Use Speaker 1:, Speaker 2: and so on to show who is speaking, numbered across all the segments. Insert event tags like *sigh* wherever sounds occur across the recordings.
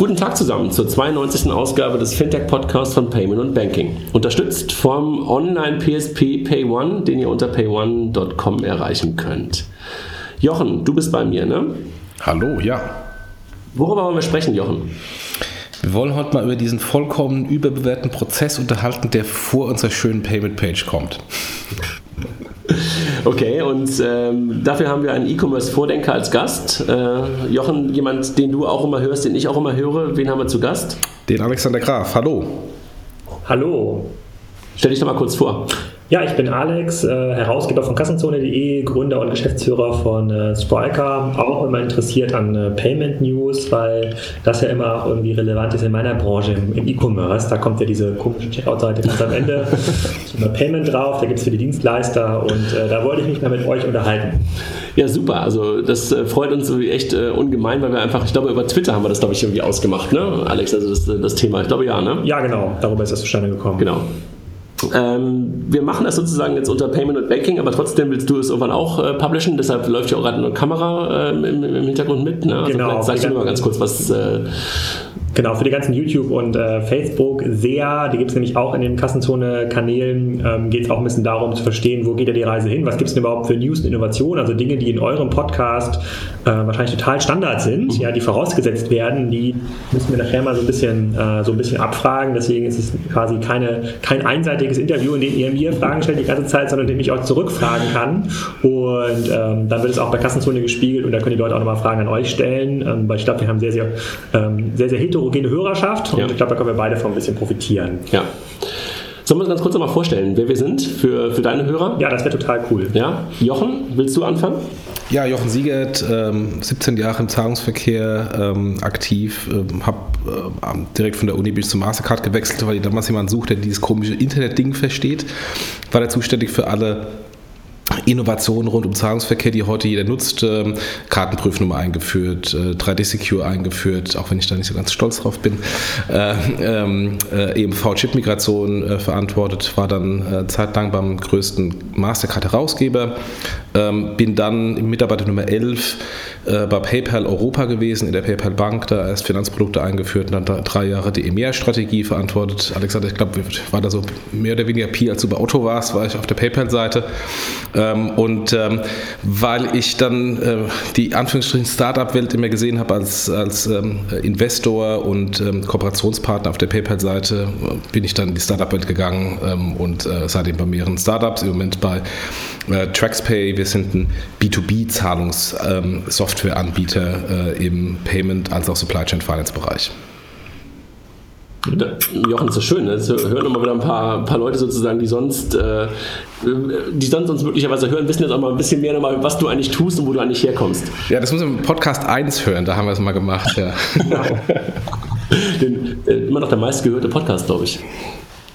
Speaker 1: Guten Tag zusammen zur 92. Ausgabe des Fintech-Podcasts von Payment und Banking. Unterstützt vom Online-PSP PayOne, den ihr unter payone.com erreichen könnt. Jochen, du bist bei mir, ne?
Speaker 2: Hallo, ja.
Speaker 1: Worüber wollen wir sprechen, Jochen?
Speaker 2: Wir wollen heute mal über diesen vollkommen überbewerteten Prozess unterhalten, der vor unserer schönen Payment-Page kommt.
Speaker 1: Okay, und ähm, dafür haben wir einen E-Commerce-Vordenker als Gast. Äh, Jochen, jemand, den du auch immer hörst, den ich auch immer höre. Wen haben wir zu Gast?
Speaker 2: Den Alexander Graf. Hallo.
Speaker 3: Hallo.
Speaker 1: Stell dich doch mal kurz vor.
Speaker 3: Ja, ich bin Alex, äh, Herausgeber von Kassenzone.de, Gründer und Geschäftsführer von äh, Spriker, auch immer interessiert an äh, Payment News, weil das ja immer auch irgendwie relevant ist in meiner Branche, im, im E-Commerce. Da kommt ja diese komische Checkout-Seite ganz am Ende, *laughs* immer Payment drauf, da gibt es für die Dienstleister und äh, da wollte ich mich mal mit euch unterhalten.
Speaker 1: Ja, super. Also das äh, freut uns echt äh, ungemein, weil wir einfach, ich glaube, über Twitter haben wir das, glaube ich, irgendwie ausgemacht, ne, Alex? Also das, das Thema. Ich glaube ja, ne?
Speaker 3: Ja, genau. Darüber ist das zustande gekommen.
Speaker 1: Genau. Ähm, wir machen das sozusagen jetzt unter Payment und Banking, aber trotzdem willst du es irgendwann auch äh, publishen, deshalb läuft ja auch gerade eine Kamera äh, im, im, Hintergrund mit. Ne? Also
Speaker 3: genau.
Speaker 1: Vielleicht sagst du mal ganz kurz, was, äh,
Speaker 3: Genau, für die ganzen YouTube- und äh, Facebook-SEA, die gibt es nämlich auch in den Kassenzone-Kanälen, ähm, geht es auch ein bisschen darum zu verstehen, wo geht ja die Reise hin, was gibt es denn überhaupt für News und Innovationen, also Dinge, die in eurem Podcast äh, wahrscheinlich total Standard sind, ja, die vorausgesetzt werden, die müssen wir nachher mal so ein bisschen, äh, so ein bisschen abfragen, deswegen ist es quasi keine, kein einseitiges Interview, in dem ihr mir Fragen stellt die ganze Zeit, sondern in dem ich auch zurückfragen kann. Und ähm, dann wird es auch bei Kassenzone gespiegelt und da können die Leute auch nochmal Fragen an euch stellen, ähm, weil ich glaube, wir haben sehr, sehr, ähm, sehr, sehr hetero heterogene Hörerschaft und
Speaker 1: Ja.
Speaker 3: ich glaube, da können wir beide von ein bisschen profitieren.
Speaker 1: ja. Sollen wir uns ganz kurz nochmal vorstellen, wer wir sind für, für deine Hörer?
Speaker 3: Ja, das wäre total cool.
Speaker 1: Ja, Jochen, willst du anfangen?
Speaker 2: Ja, Jochen Siegert, ähm, 17 Jahre im Zahlungsverkehr ähm, aktiv, ähm, habe äh, direkt von der Uni bis zum Mastercard gewechselt, weil ich damals jemanden suchte, der dieses komische Internet-Ding versteht. War da zuständig für alle Innovationen rund um Zahlungsverkehr, die heute jeder nutzt. Ähm, Kartenprüfnummer eingeführt, äh, 3D Secure eingeführt, auch wenn ich da nicht so ganz stolz drauf bin. Äh, ähm, äh, EMV-Chip-Migration äh, verantwortet, war dann äh, zeitlang beim größten Mastercard-Herausgeber. Ähm, bin dann Mitarbeiter Nummer 11 äh, bei PayPal Europa gewesen, in der PayPal Bank, da erst Finanzprodukte eingeführt und dann da- drei Jahre die EMEA-Strategie verantwortet. Alexander, ich glaube, war da so mehr oder weniger Pi, als du bei Otto warst, war ich auf der PayPal-Seite. Ähm, und ähm, weil ich dann äh, die Anführungsstrichen Startup-Welt immer gesehen habe als, als ähm, Investor und ähm, Kooperationspartner auf der PayPal-Seite, äh, bin ich dann in die Startup-Welt gegangen ähm, und äh, seitdem bei mehreren Startups, im Moment bei äh, TraxPay. Wir sind ein B2B-Zahlungssoftwareanbieter äh, im Payment- als auch Supply Chain Finance-Bereich.
Speaker 1: Da, Jochen, ist das schön. Ne? Das hören immer wieder ein paar, paar Leute sozusagen, die sonst, äh, die sonst uns möglicherweise hören, wissen jetzt auch mal ein bisschen mehr nochmal, was du eigentlich tust und wo du eigentlich herkommst.
Speaker 2: Ja, das muss man im Podcast 1 hören, da haben wir es mal gemacht. Ja. *laughs*
Speaker 1: Den, äh, immer noch der meistgehörte Podcast, glaube ich.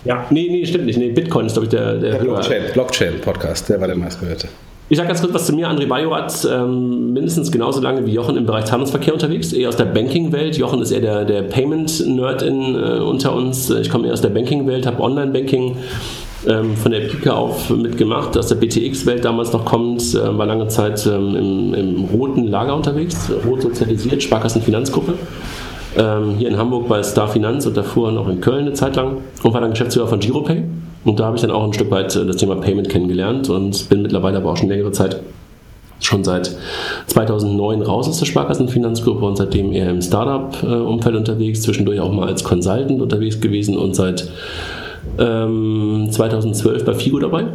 Speaker 3: Ja,
Speaker 1: Nee, nee, stimmt nicht. Nee, Bitcoin ist, glaube ich, der, der, Hörer.
Speaker 2: Blockchain-Podcast, der war der meistgehörte.
Speaker 1: Ich sage ganz kurz was zu mir. André Bajorat, ähm, mindestens genauso lange wie Jochen im Bereich Zahlungsverkehr unterwegs, eher aus der Banking-Welt. Jochen ist eher der, der Payment-Nerd äh, unter uns. Ich komme eher aus der Banking-Welt, habe Online-Banking ähm, von der Pike auf mitgemacht, aus der BTX-Welt damals noch kommt, äh, war lange Zeit ähm, im, im roten Lager unterwegs, rot sozialisiert, Sparkassenfinanzgruppe. Ähm, hier in Hamburg bei Star Finanz und davor noch in Köln eine Zeit lang und war dann Geschäftsführer von Giropay. Und da habe ich dann auch ein Stück weit äh, das Thema Payment kennengelernt und bin mittlerweile aber auch schon längere Zeit, schon seit 2009 raus aus der Sparkassenfinanzgruppe und seitdem eher im Startup-Umfeld unterwegs, zwischendurch auch mal als Consultant unterwegs gewesen und seit ähm, 2012 bei Figo dabei.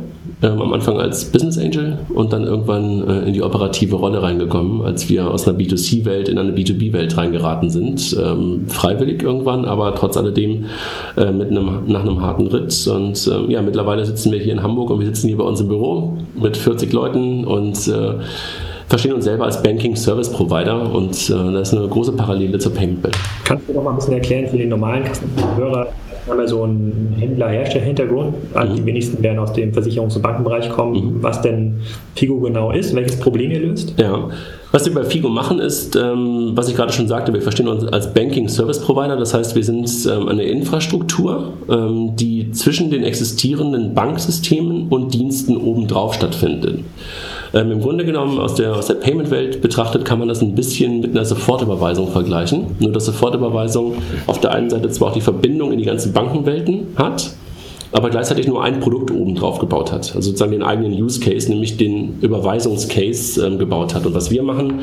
Speaker 1: Ähm, am Anfang als Business Angel und dann irgendwann äh, in die operative Rolle reingekommen, als wir aus einer B2C-Welt in eine B2B-Welt reingeraten sind. Ähm, freiwillig irgendwann, aber trotz alledem äh, mit einem, nach einem harten Ritt. Und ähm, ja, mittlerweile sitzen wir hier in Hamburg und wir sitzen hier bei uns im Büro mit 40 Leuten und äh, verstehen uns selber als Banking Service Provider und äh, das ist eine große Parallele zur Payment-Welt.
Speaker 3: kannst du noch mal ein bisschen erklären für den normalen Kassenhörer? Haben ja so einen Händler-Hersteller-Hintergrund. Also Die wenigsten werden aus dem Versicherungs- und Bankenbereich kommen. Was denn Figo genau ist, welches Problem ihr löst?
Speaker 1: Ja. Was wir bei Figo machen ist, ähm, was ich gerade schon sagte, wir verstehen uns als Banking Service Provider. Das heißt, wir sind ähm, eine Infrastruktur, ähm, die zwischen den existierenden Banksystemen und Diensten obendrauf stattfindet. Ähm, Im Grunde genommen aus der, aus der Payment-Welt betrachtet kann man das ein bisschen mit einer Sofortüberweisung vergleichen. Nur dass Sofortüberweisung auf der einen Seite zwar auch die Verbindung in die ganzen Bankenwelten hat, aber gleichzeitig nur ein Produkt oben drauf gebaut hat. Also sozusagen den eigenen Use Case, nämlich den Überweisungscase ähm, gebaut hat. Und was wir machen,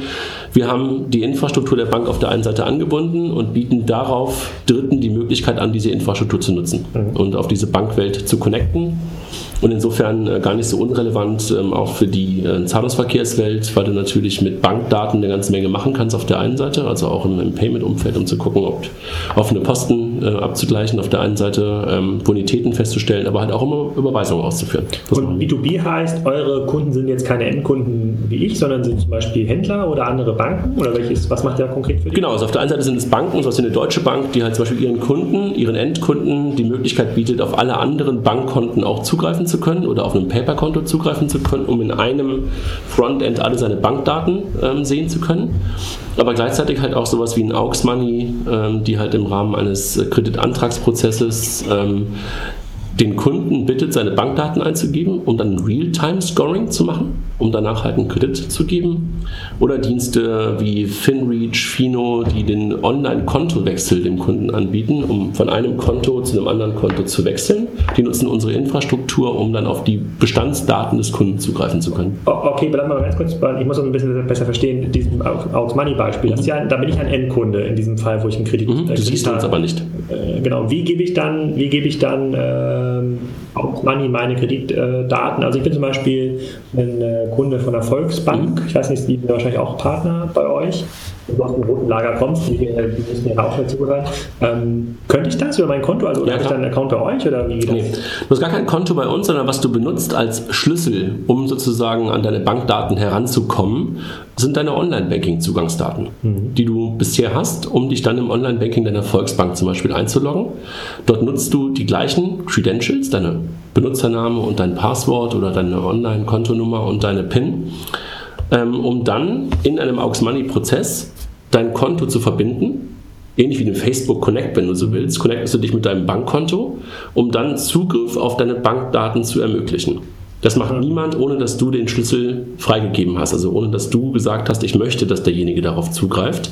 Speaker 1: wir haben die Infrastruktur der Bank auf der einen Seite angebunden und bieten darauf Dritten die Möglichkeit an, diese Infrastruktur zu nutzen mhm. und auf diese Bankwelt zu connecten und insofern äh, gar nicht so unrelevant ähm, auch für die äh, Zahlungsverkehrswelt, weil du natürlich mit Bankdaten eine ganze Menge machen kannst auf der einen Seite, also auch im, im Payment-Umfeld, um zu gucken, ob offene Posten äh, abzugleichen, auf der einen Seite ähm, Bonitäten festzustellen, aber halt auch immer Überweisungen auszuführen.
Speaker 3: Das und B2B heißt, eure Kunden sind jetzt keine Endkunden wie ich, sondern sind zum Beispiel Händler oder andere Banken? Oder welches, was macht der konkret für dich?
Speaker 1: Genau, also auf der einen Seite sind es Banken, so wie eine Deutsche Bank, die halt zum Beispiel ihren Kunden, ihren Endkunden die Möglichkeit bietet, auf alle anderen Bankkonten auch zugreifen zu können oder auf einem Paper-Konto zugreifen zu können, um in einem Frontend alle seine Bankdaten ähm, sehen zu können. Aber gleichzeitig halt auch sowas wie ein Aux Money, ähm, die halt im Rahmen eines Kreditantragsprozesses ähm, den Kunden bittet, seine Bankdaten einzugeben, um dann Real-Time-Scoring zu machen, um danach halt einen Kredit zu geben. Oder Dienste wie FinReach, Fino, die den Online-Kontowechsel dem Kunden anbieten, um von einem Konto zu einem anderen Konto zu wechseln. Die nutzen unsere Infrastruktur, um dann auf die Bestandsdaten des Kunden zugreifen zu können.
Speaker 3: Okay, bleib mal ganz kurz, ich muss das ein bisschen besser verstehen, diesem Aux Money Beispiel. Mhm. Ja, da bin ich ein Endkunde in diesem Fall, wo ich einen Kredit.
Speaker 1: Mhm, du siehst uns aber nicht.
Speaker 3: Äh, genau. Wie gebe ich dann, wie gebe ich dann äh, Money meine Kreditdaten. Also ich bin zum Beispiel ein äh, Kunde von der Volksbank. Ich weiß nicht, die sind wahrscheinlich auch Partner bei euch. Wenn du aus dem roten Lager kommst, die, die müssen ja auch dazugehören. Ähm, könnte ich das über mein Konto? Also ja, habe ich dann einen Account bei euch oder wie
Speaker 1: nee. Du hast gar kein Konto bei uns, sondern was du benutzt als Schlüssel, um sozusagen an deine Bankdaten heranzukommen, sind deine Online-Banking-Zugangsdaten, mhm. die du bisher hast, um dich dann im Online-Banking deiner Volksbank zum Beispiel einzuloggen. Dort nutzt du die gleichen Credentials, deine Benutzername und dein Passwort oder deine Online-Kontonummer und deine PIN, ähm, um dann in einem Aux Money-Prozess dein Konto zu verbinden ähnlich wie den Facebook Connect, wenn du so willst, connectest du dich mit deinem Bankkonto, um dann Zugriff auf deine Bankdaten zu ermöglichen. Das macht niemand, ohne dass du den Schlüssel freigegeben hast, also ohne dass du gesagt hast, ich möchte, dass derjenige darauf zugreift.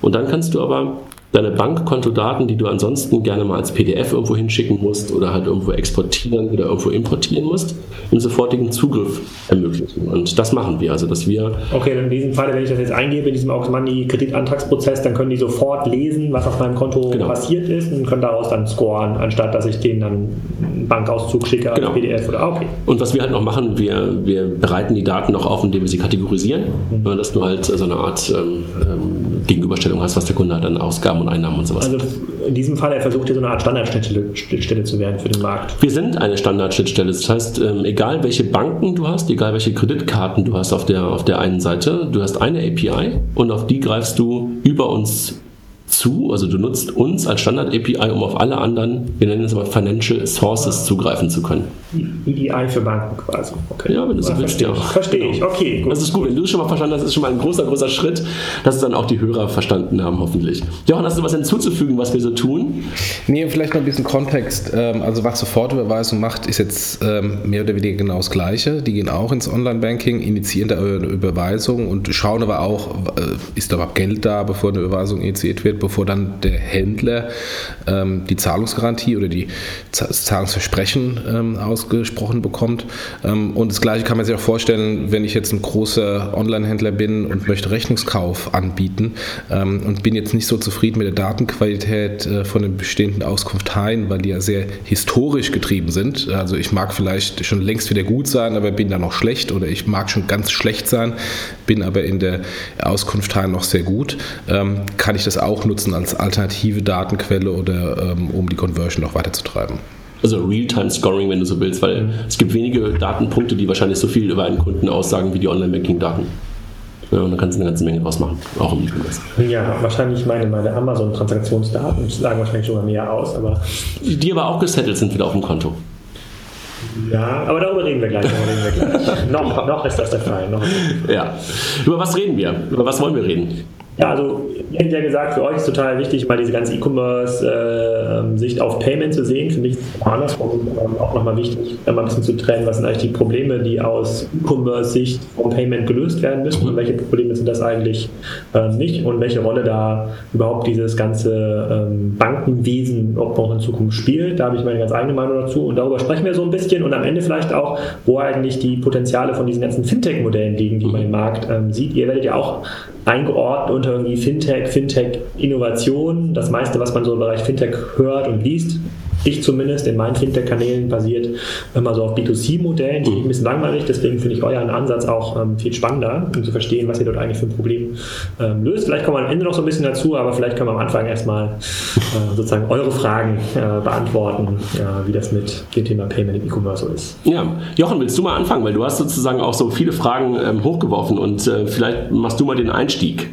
Speaker 1: Und dann kannst du aber deine Bankkontodaten, die du ansonsten gerne mal als PDF irgendwo hinschicken musst oder halt irgendwo exportieren oder irgendwo importieren musst, im sofortigen Zugriff ermöglichen. Und das machen wir, also dass wir...
Speaker 3: Okay, in diesem Fall, wenn ich das jetzt eingebe, in diesem Aux Money Kreditantragsprozess, dann können die sofort lesen, was auf meinem Konto genau. passiert ist und können daraus dann scoren, anstatt dass ich denen dann einen Bankauszug schicke als genau. PDF oder okay.
Speaker 1: Und was wir halt noch machen, wir, wir bereiten die Daten noch auf, indem wir sie kategorisieren, mhm. dass du halt so eine Art ähm, ähm, Gegenüberstellung hast, was der Kunde halt an Ausgaben und Einnahmen und sowas.
Speaker 3: Also in diesem Fall, er versucht hier so eine Art Standardschnittstelle zu werden für den Markt.
Speaker 1: Wir sind eine Standardschnittstelle. Das heißt, ähm, egal welche Banken du hast, egal welche Kreditkarten du hast auf der, auf der einen Seite, du hast eine API und auf die greifst du über uns zu, also du nutzt uns als Standard-API, um auf alle anderen, wir nennen es aber Financial Sources, zugreifen zu können.
Speaker 3: EDI für Banken quasi.
Speaker 1: Okay. Ja, wenn du so willst,
Speaker 3: ja. Verstehe ich, okay.
Speaker 1: Gut. Das ist gut, wenn du es schon mal verstanden hast, ist schon mal ein großer, großer Schritt, dass es dann auch die Hörer verstanden haben, hoffentlich. Jochen, hast du was hinzuzufügen, was wir so tun?
Speaker 2: Nee, vielleicht noch ein bisschen Kontext. Ähm, also was Sofortüberweisung macht, ist jetzt ähm, mehr oder weniger genau das Gleiche. Die gehen auch ins Online-Banking, initiieren da eine Überweisung und schauen aber auch, äh, ist da überhaupt Geld da, bevor eine Überweisung initiiert wird, bevor dann der Händler ähm, die Zahlungsgarantie oder die, das Zahlungsversprechen ähm, ausgesprochen bekommt. Ähm, und das Gleiche kann man sich auch vorstellen, wenn ich jetzt ein großer Online-Händler bin und möchte Rechnungskauf anbieten ähm, und bin jetzt nicht so zufrieden mit der Datenqualität äh, von den bestehenden Auskunfteien, weil die ja sehr historisch getrieben sind. Also ich mag vielleicht schon längst wieder gut sein, aber bin da noch schlecht oder ich mag schon ganz schlecht sein, bin aber in der Auskunftei noch sehr gut, ähm, kann ich das auch nutzen nutzen als alternative Datenquelle oder ähm, um die Conversion noch weiterzutreiben.
Speaker 1: Also Real-Time-Scoring, wenn du so willst, weil mhm. es gibt wenige Datenpunkte, die wahrscheinlich so viel über einen Kunden aussagen wie die Online-Banking-Daten. Ja, und da kannst du eine ganze Menge draus machen, auch im
Speaker 3: E-Commerce. Ja, wahrscheinlich meine, meine Amazon-Transaktionsdaten sagen wahrscheinlich sogar mehr aus, aber.
Speaker 1: Die aber auch gesettelt sind wieder auf dem Konto.
Speaker 3: Ja, aber darüber reden wir gleich. Reden wir gleich. *laughs* noch, noch ist das der Fall. Noch.
Speaker 1: Ja. Über was reden wir? Über was wollen wir reden?
Speaker 3: Ja, also ihr habt ja gesagt, für euch ist total wichtig, mal diese ganze E-Commerce-Sicht äh, auf Payment zu sehen. Für mich ist es andersrum ähm, auch nochmal wichtig, mal ein bisschen zu trennen, was sind eigentlich die Probleme, die aus E-Commerce-Sicht vom Payment gelöst werden müssen und welche Probleme sind das eigentlich äh, nicht und welche Rolle da überhaupt dieses ganze ähm, Bankenwesen auch in Zukunft spielt. Da habe ich meine ganz eigene Meinung dazu und darüber sprechen wir so ein bisschen und am Ende vielleicht auch, wo eigentlich die Potenziale von diesen ganzen Fintech-Modellen liegen, die man im Markt ähm, sieht. Ihr werdet ja auch eingeordnet unter irgendwie Fintech, Fintech-Innovation. Das meiste, was man so im Bereich Fintech hört und liest, ich zumindest in meinen Fintech-Kanälen basiert immer so auf B2C-Modellen, die mhm. ein bisschen langweilig, deswegen finde ich euren Ansatz auch ähm, viel spannender, um zu verstehen, was ihr dort eigentlich für ein Problem ähm, löst. Vielleicht kommen wir am Ende noch so ein bisschen dazu, aber vielleicht können wir am Anfang erstmal äh, sozusagen eure Fragen äh, beantworten, äh, wie das mit dem Thema Payment im E-Commerce so ist.
Speaker 1: Ja, Jochen, willst du mal anfangen, weil du hast sozusagen auch so viele Fragen ähm, hochgeworfen und äh, vielleicht machst du mal den Einstieg.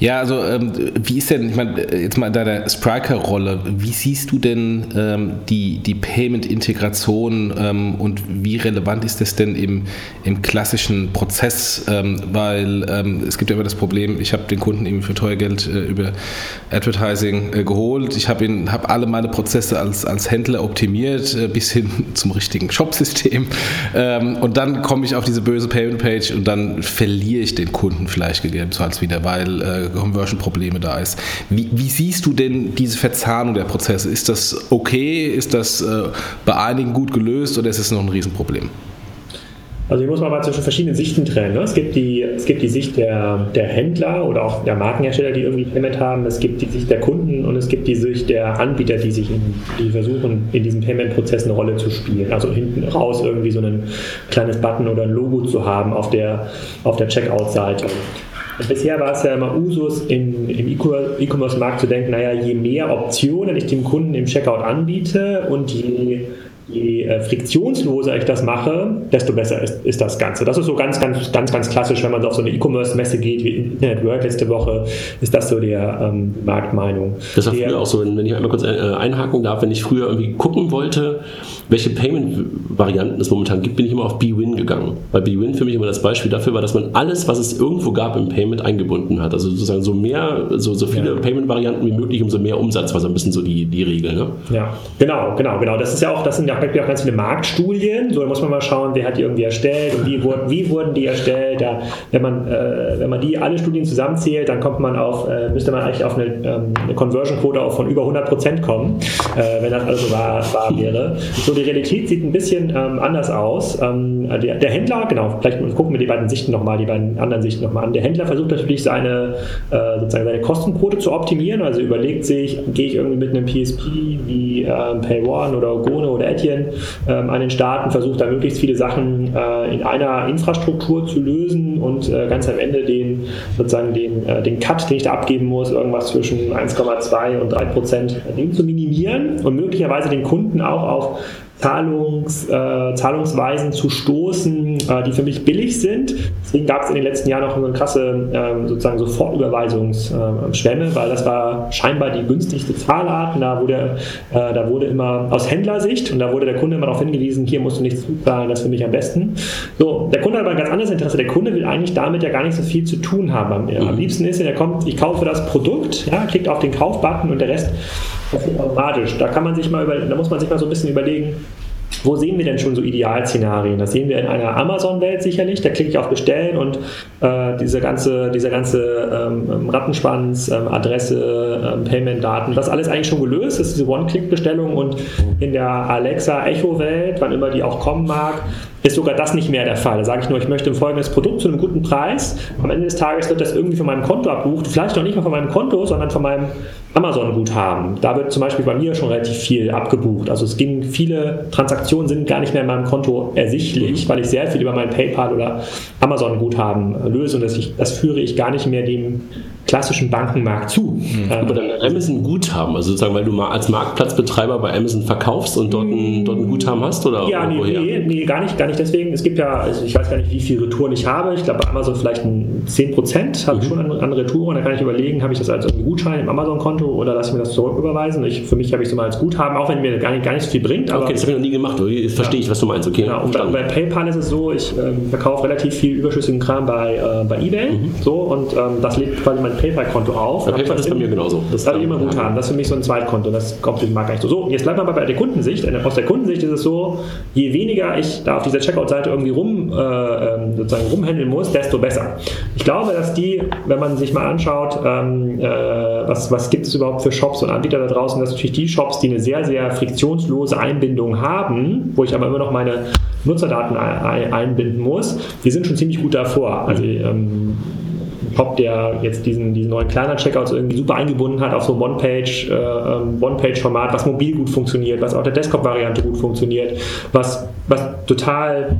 Speaker 2: Ja, also ähm, wie ist denn, ich meine, jetzt mal in deiner Spriker-Rolle, wie siehst du denn ähm, die, die Payment-Integration ähm, und wie relevant ist das denn im, im klassischen Prozess? Ähm, weil ähm, es gibt ja immer das Problem, ich habe den Kunden irgendwie für teuer Geld äh, über Advertising äh, geholt, ich habe hab alle meine Prozesse als, als Händler optimiert, äh, bis hin *laughs* zum richtigen Shop-System. Ähm, und dann komme ich auf diese böse Payment-Page und dann verliere ich den Kunden vielleicht gegebenenfalls wieder, weil äh, Conversion-Probleme da ist. Wie, wie, siehst du denn diese Verzahnung der Prozesse? Ist das okay? Ist das äh, bei einigen gut gelöst oder ist es noch ein Riesenproblem?
Speaker 3: Also hier muss man mal zwischen verschiedenen Sichten trennen. Ne? Es, gibt die, es gibt die Sicht der, der Händler oder auch der Markenhersteller, die irgendwie Payment haben. Es gibt die Sicht der Kunden und es gibt die Sicht der Anbieter, die sich in, die versuchen, in diesem Payment-Prozess eine Rolle zu spielen. Also hinten raus irgendwie so ein kleines Button oder ein Logo zu haben auf der, auf der Checkout-Seite. Bisher war es ja immer Usus, in, im E-Commerce-Markt zu denken, naja, je mehr Optionen ich dem Kunden im Checkout anbiete und je je äh, friktionsloser ich das mache, desto besser ist, ist, das Ganze. Das ist so ganz, ganz, ganz, ganz klassisch, wenn man so auf so eine E-Commerce-Messe geht, wie Internet World letzte Woche, ist das so der ähm, Marktmeinung.
Speaker 1: Das war früher auch so, wenn ich einmal kurz äh, einhaken darf, wenn ich früher irgendwie gucken wollte, welche Payment-Varianten es momentan gibt, bin ich immer auf BWin gegangen. Weil BWin für mich immer das Beispiel dafür war, dass man alles, was es irgendwo gab im Payment, eingebunden hat. Also sozusagen so mehr, so, so viele ja. Payment-Varianten wie möglich, umso mehr Umsatz war so ein bisschen so die, die Regel. Ne?
Speaker 3: Ja, genau, genau, genau. Das ist ja auch, das sind ja gibt ja auch ganz viele Marktstudien. So, da muss man mal schauen, wer hat die irgendwie erstellt und wie wurden, wie wurden die erstellt. Da, wenn, man, äh, wenn man die alle Studien zusammenzählt, dann kommt man auf, äh, müsste man eigentlich auf eine, ähm, eine Conversion-Quote von über 100 Prozent kommen, äh, wenn das also wahr, wahr wäre. So, die Realität sieht ein bisschen ähm, anders aus. Ähm, der, der, Händler, genau, vielleicht gucken wir die beiden Sichten nochmal, die beiden anderen Sichten nochmal an. Der Händler versucht natürlich seine, äh, sozusagen seine Kostenquote zu optimieren, also überlegt sich, gehe ich irgendwie mit einem PSP wie äh, PayOne oder Ogone oder Etienne Indien ähm, an den Staaten, versucht da möglichst viele Sachen äh, in einer Infrastruktur zu lösen und äh, ganz am Ende den sozusagen den, äh, den Cut, den ich da abgeben muss, irgendwas zwischen 1,2 und 3 Prozent, den zu minimieren und möglicherweise den Kunden auch auf Zahlungs, äh, Zahlungsweisen zu stoßen, äh, die für mich billig sind. Deswegen gab es in den letzten Jahren auch so eine krasse äh, sozusagen Sofortüberweisungsschwemme, weil das war scheinbar die günstigste Zahlart. Und da wurde, äh, da wurde immer aus Händlersicht und da wurde der Kunde immer darauf hingewiesen, hier musst du nichts zuzahlen, das ist für mich am besten. So, der Kunde hat aber ein ganz anderes Interesse. Der Kunde will eigentlich damit ja gar nicht so viel zu tun haben. Am, am liebsten ist, er kommt, ich kaufe das Produkt, ja, klickt auf den Kaufbutton und der Rest passiert automatisch. Da kann man sich mal über, da muss man sich mal so ein bisschen überlegen, wo sehen wir denn schon so Idealszenarien? Das sehen wir in einer Amazon-Welt sicherlich. Da klicke ich auf Bestellen und äh, diese ganze, dieser ganze ähm, Rattenschwanz, ähm, Adresse, ähm, Payment-Daten, das alles eigentlich schon gelöst. Das ist diese One-Click-Bestellung und in der Alexa-Echo-Welt, wann immer die auch kommen mag, ist sogar das nicht mehr der Fall. Da sage ich nur, ich möchte ein folgendes Produkt zu einem guten Preis. Am Ende des Tages wird das irgendwie von meinem Konto abbucht. Vielleicht noch nicht mal von meinem Konto, sondern von meinem Amazon-Guthaben. Da wird zum Beispiel bei mir schon relativ viel abgebucht. Also es ging, viele Transaktionen sind gar nicht mehr in meinem Konto ersichtlich, weil ich sehr viel über mein PayPal oder Amazon-Guthaben löse und das, ich, das führe ich gar nicht mehr dem klassischen Bankenmarkt zu.
Speaker 1: Mhm. Aber dann Amazon Guthaben, also sozusagen, weil du mal als Marktplatzbetreiber bei Amazon verkaufst und dort ein, dort ein Guthaben hast? Oder
Speaker 3: ja, nee, nee, nee, gar nicht, gar nicht deswegen. Es gibt ja, also ich weiß gar nicht, wie viele Retouren ich habe. Ich glaube, bei Amazon vielleicht ein 10% habe mhm. ich schon an, an Retouren. Da kann ich überlegen, habe ich das als Gutschein im Amazon-Konto oder lasse ich mir das zurücküberweisen. Ich, für mich habe ich es immer als Guthaben, auch wenn mir gar nicht, gar nicht so viel bringt.
Speaker 1: Aber okay, das habe ich noch nie gemacht. Verstehe ja. ich, was du meinst. Okay,
Speaker 3: genau. Und bei, bei, PayPal ist es so, ich ähm, verkaufe relativ viel überschüssigen Kram bei, äh, bei eBay. Mhm. So, und ähm, das legt quasi mein PayPal-Konto auf.
Speaker 1: Ja, PayPal ist bei mir genauso.
Speaker 3: Das habe ich immer gut haben. Das ist für mich so ein Zweitkonto. Das kommt den Markt gar nicht so. So, jetzt bleiben wir mal bei der Kundensicht. Aus der Kundensicht ist es so, je weniger ich da auf dieser Checkout-Seite irgendwie rum, äh, ähm, sozusagen rumhändeln muss, desto besser. Ich glaube, dass die, wenn man sich mal anschaut, ähm, äh, was, was gibt es überhaupt für Shops und Anbieter da draußen, dass natürlich die Shops, die eine sehr, sehr friktionslose Einbindung haben, wo ich aber immer noch meine Nutzerdaten einbinden muss, die sind schon ziemlich gut davor. Also ähm, Shop, der jetzt diesen, diesen neuen kleiner Checkouts irgendwie super eingebunden hat auf so ein One-Page, äh, ähm, One-Page-Format, was mobil gut funktioniert, was auch der Desktop-Variante gut funktioniert, was, was total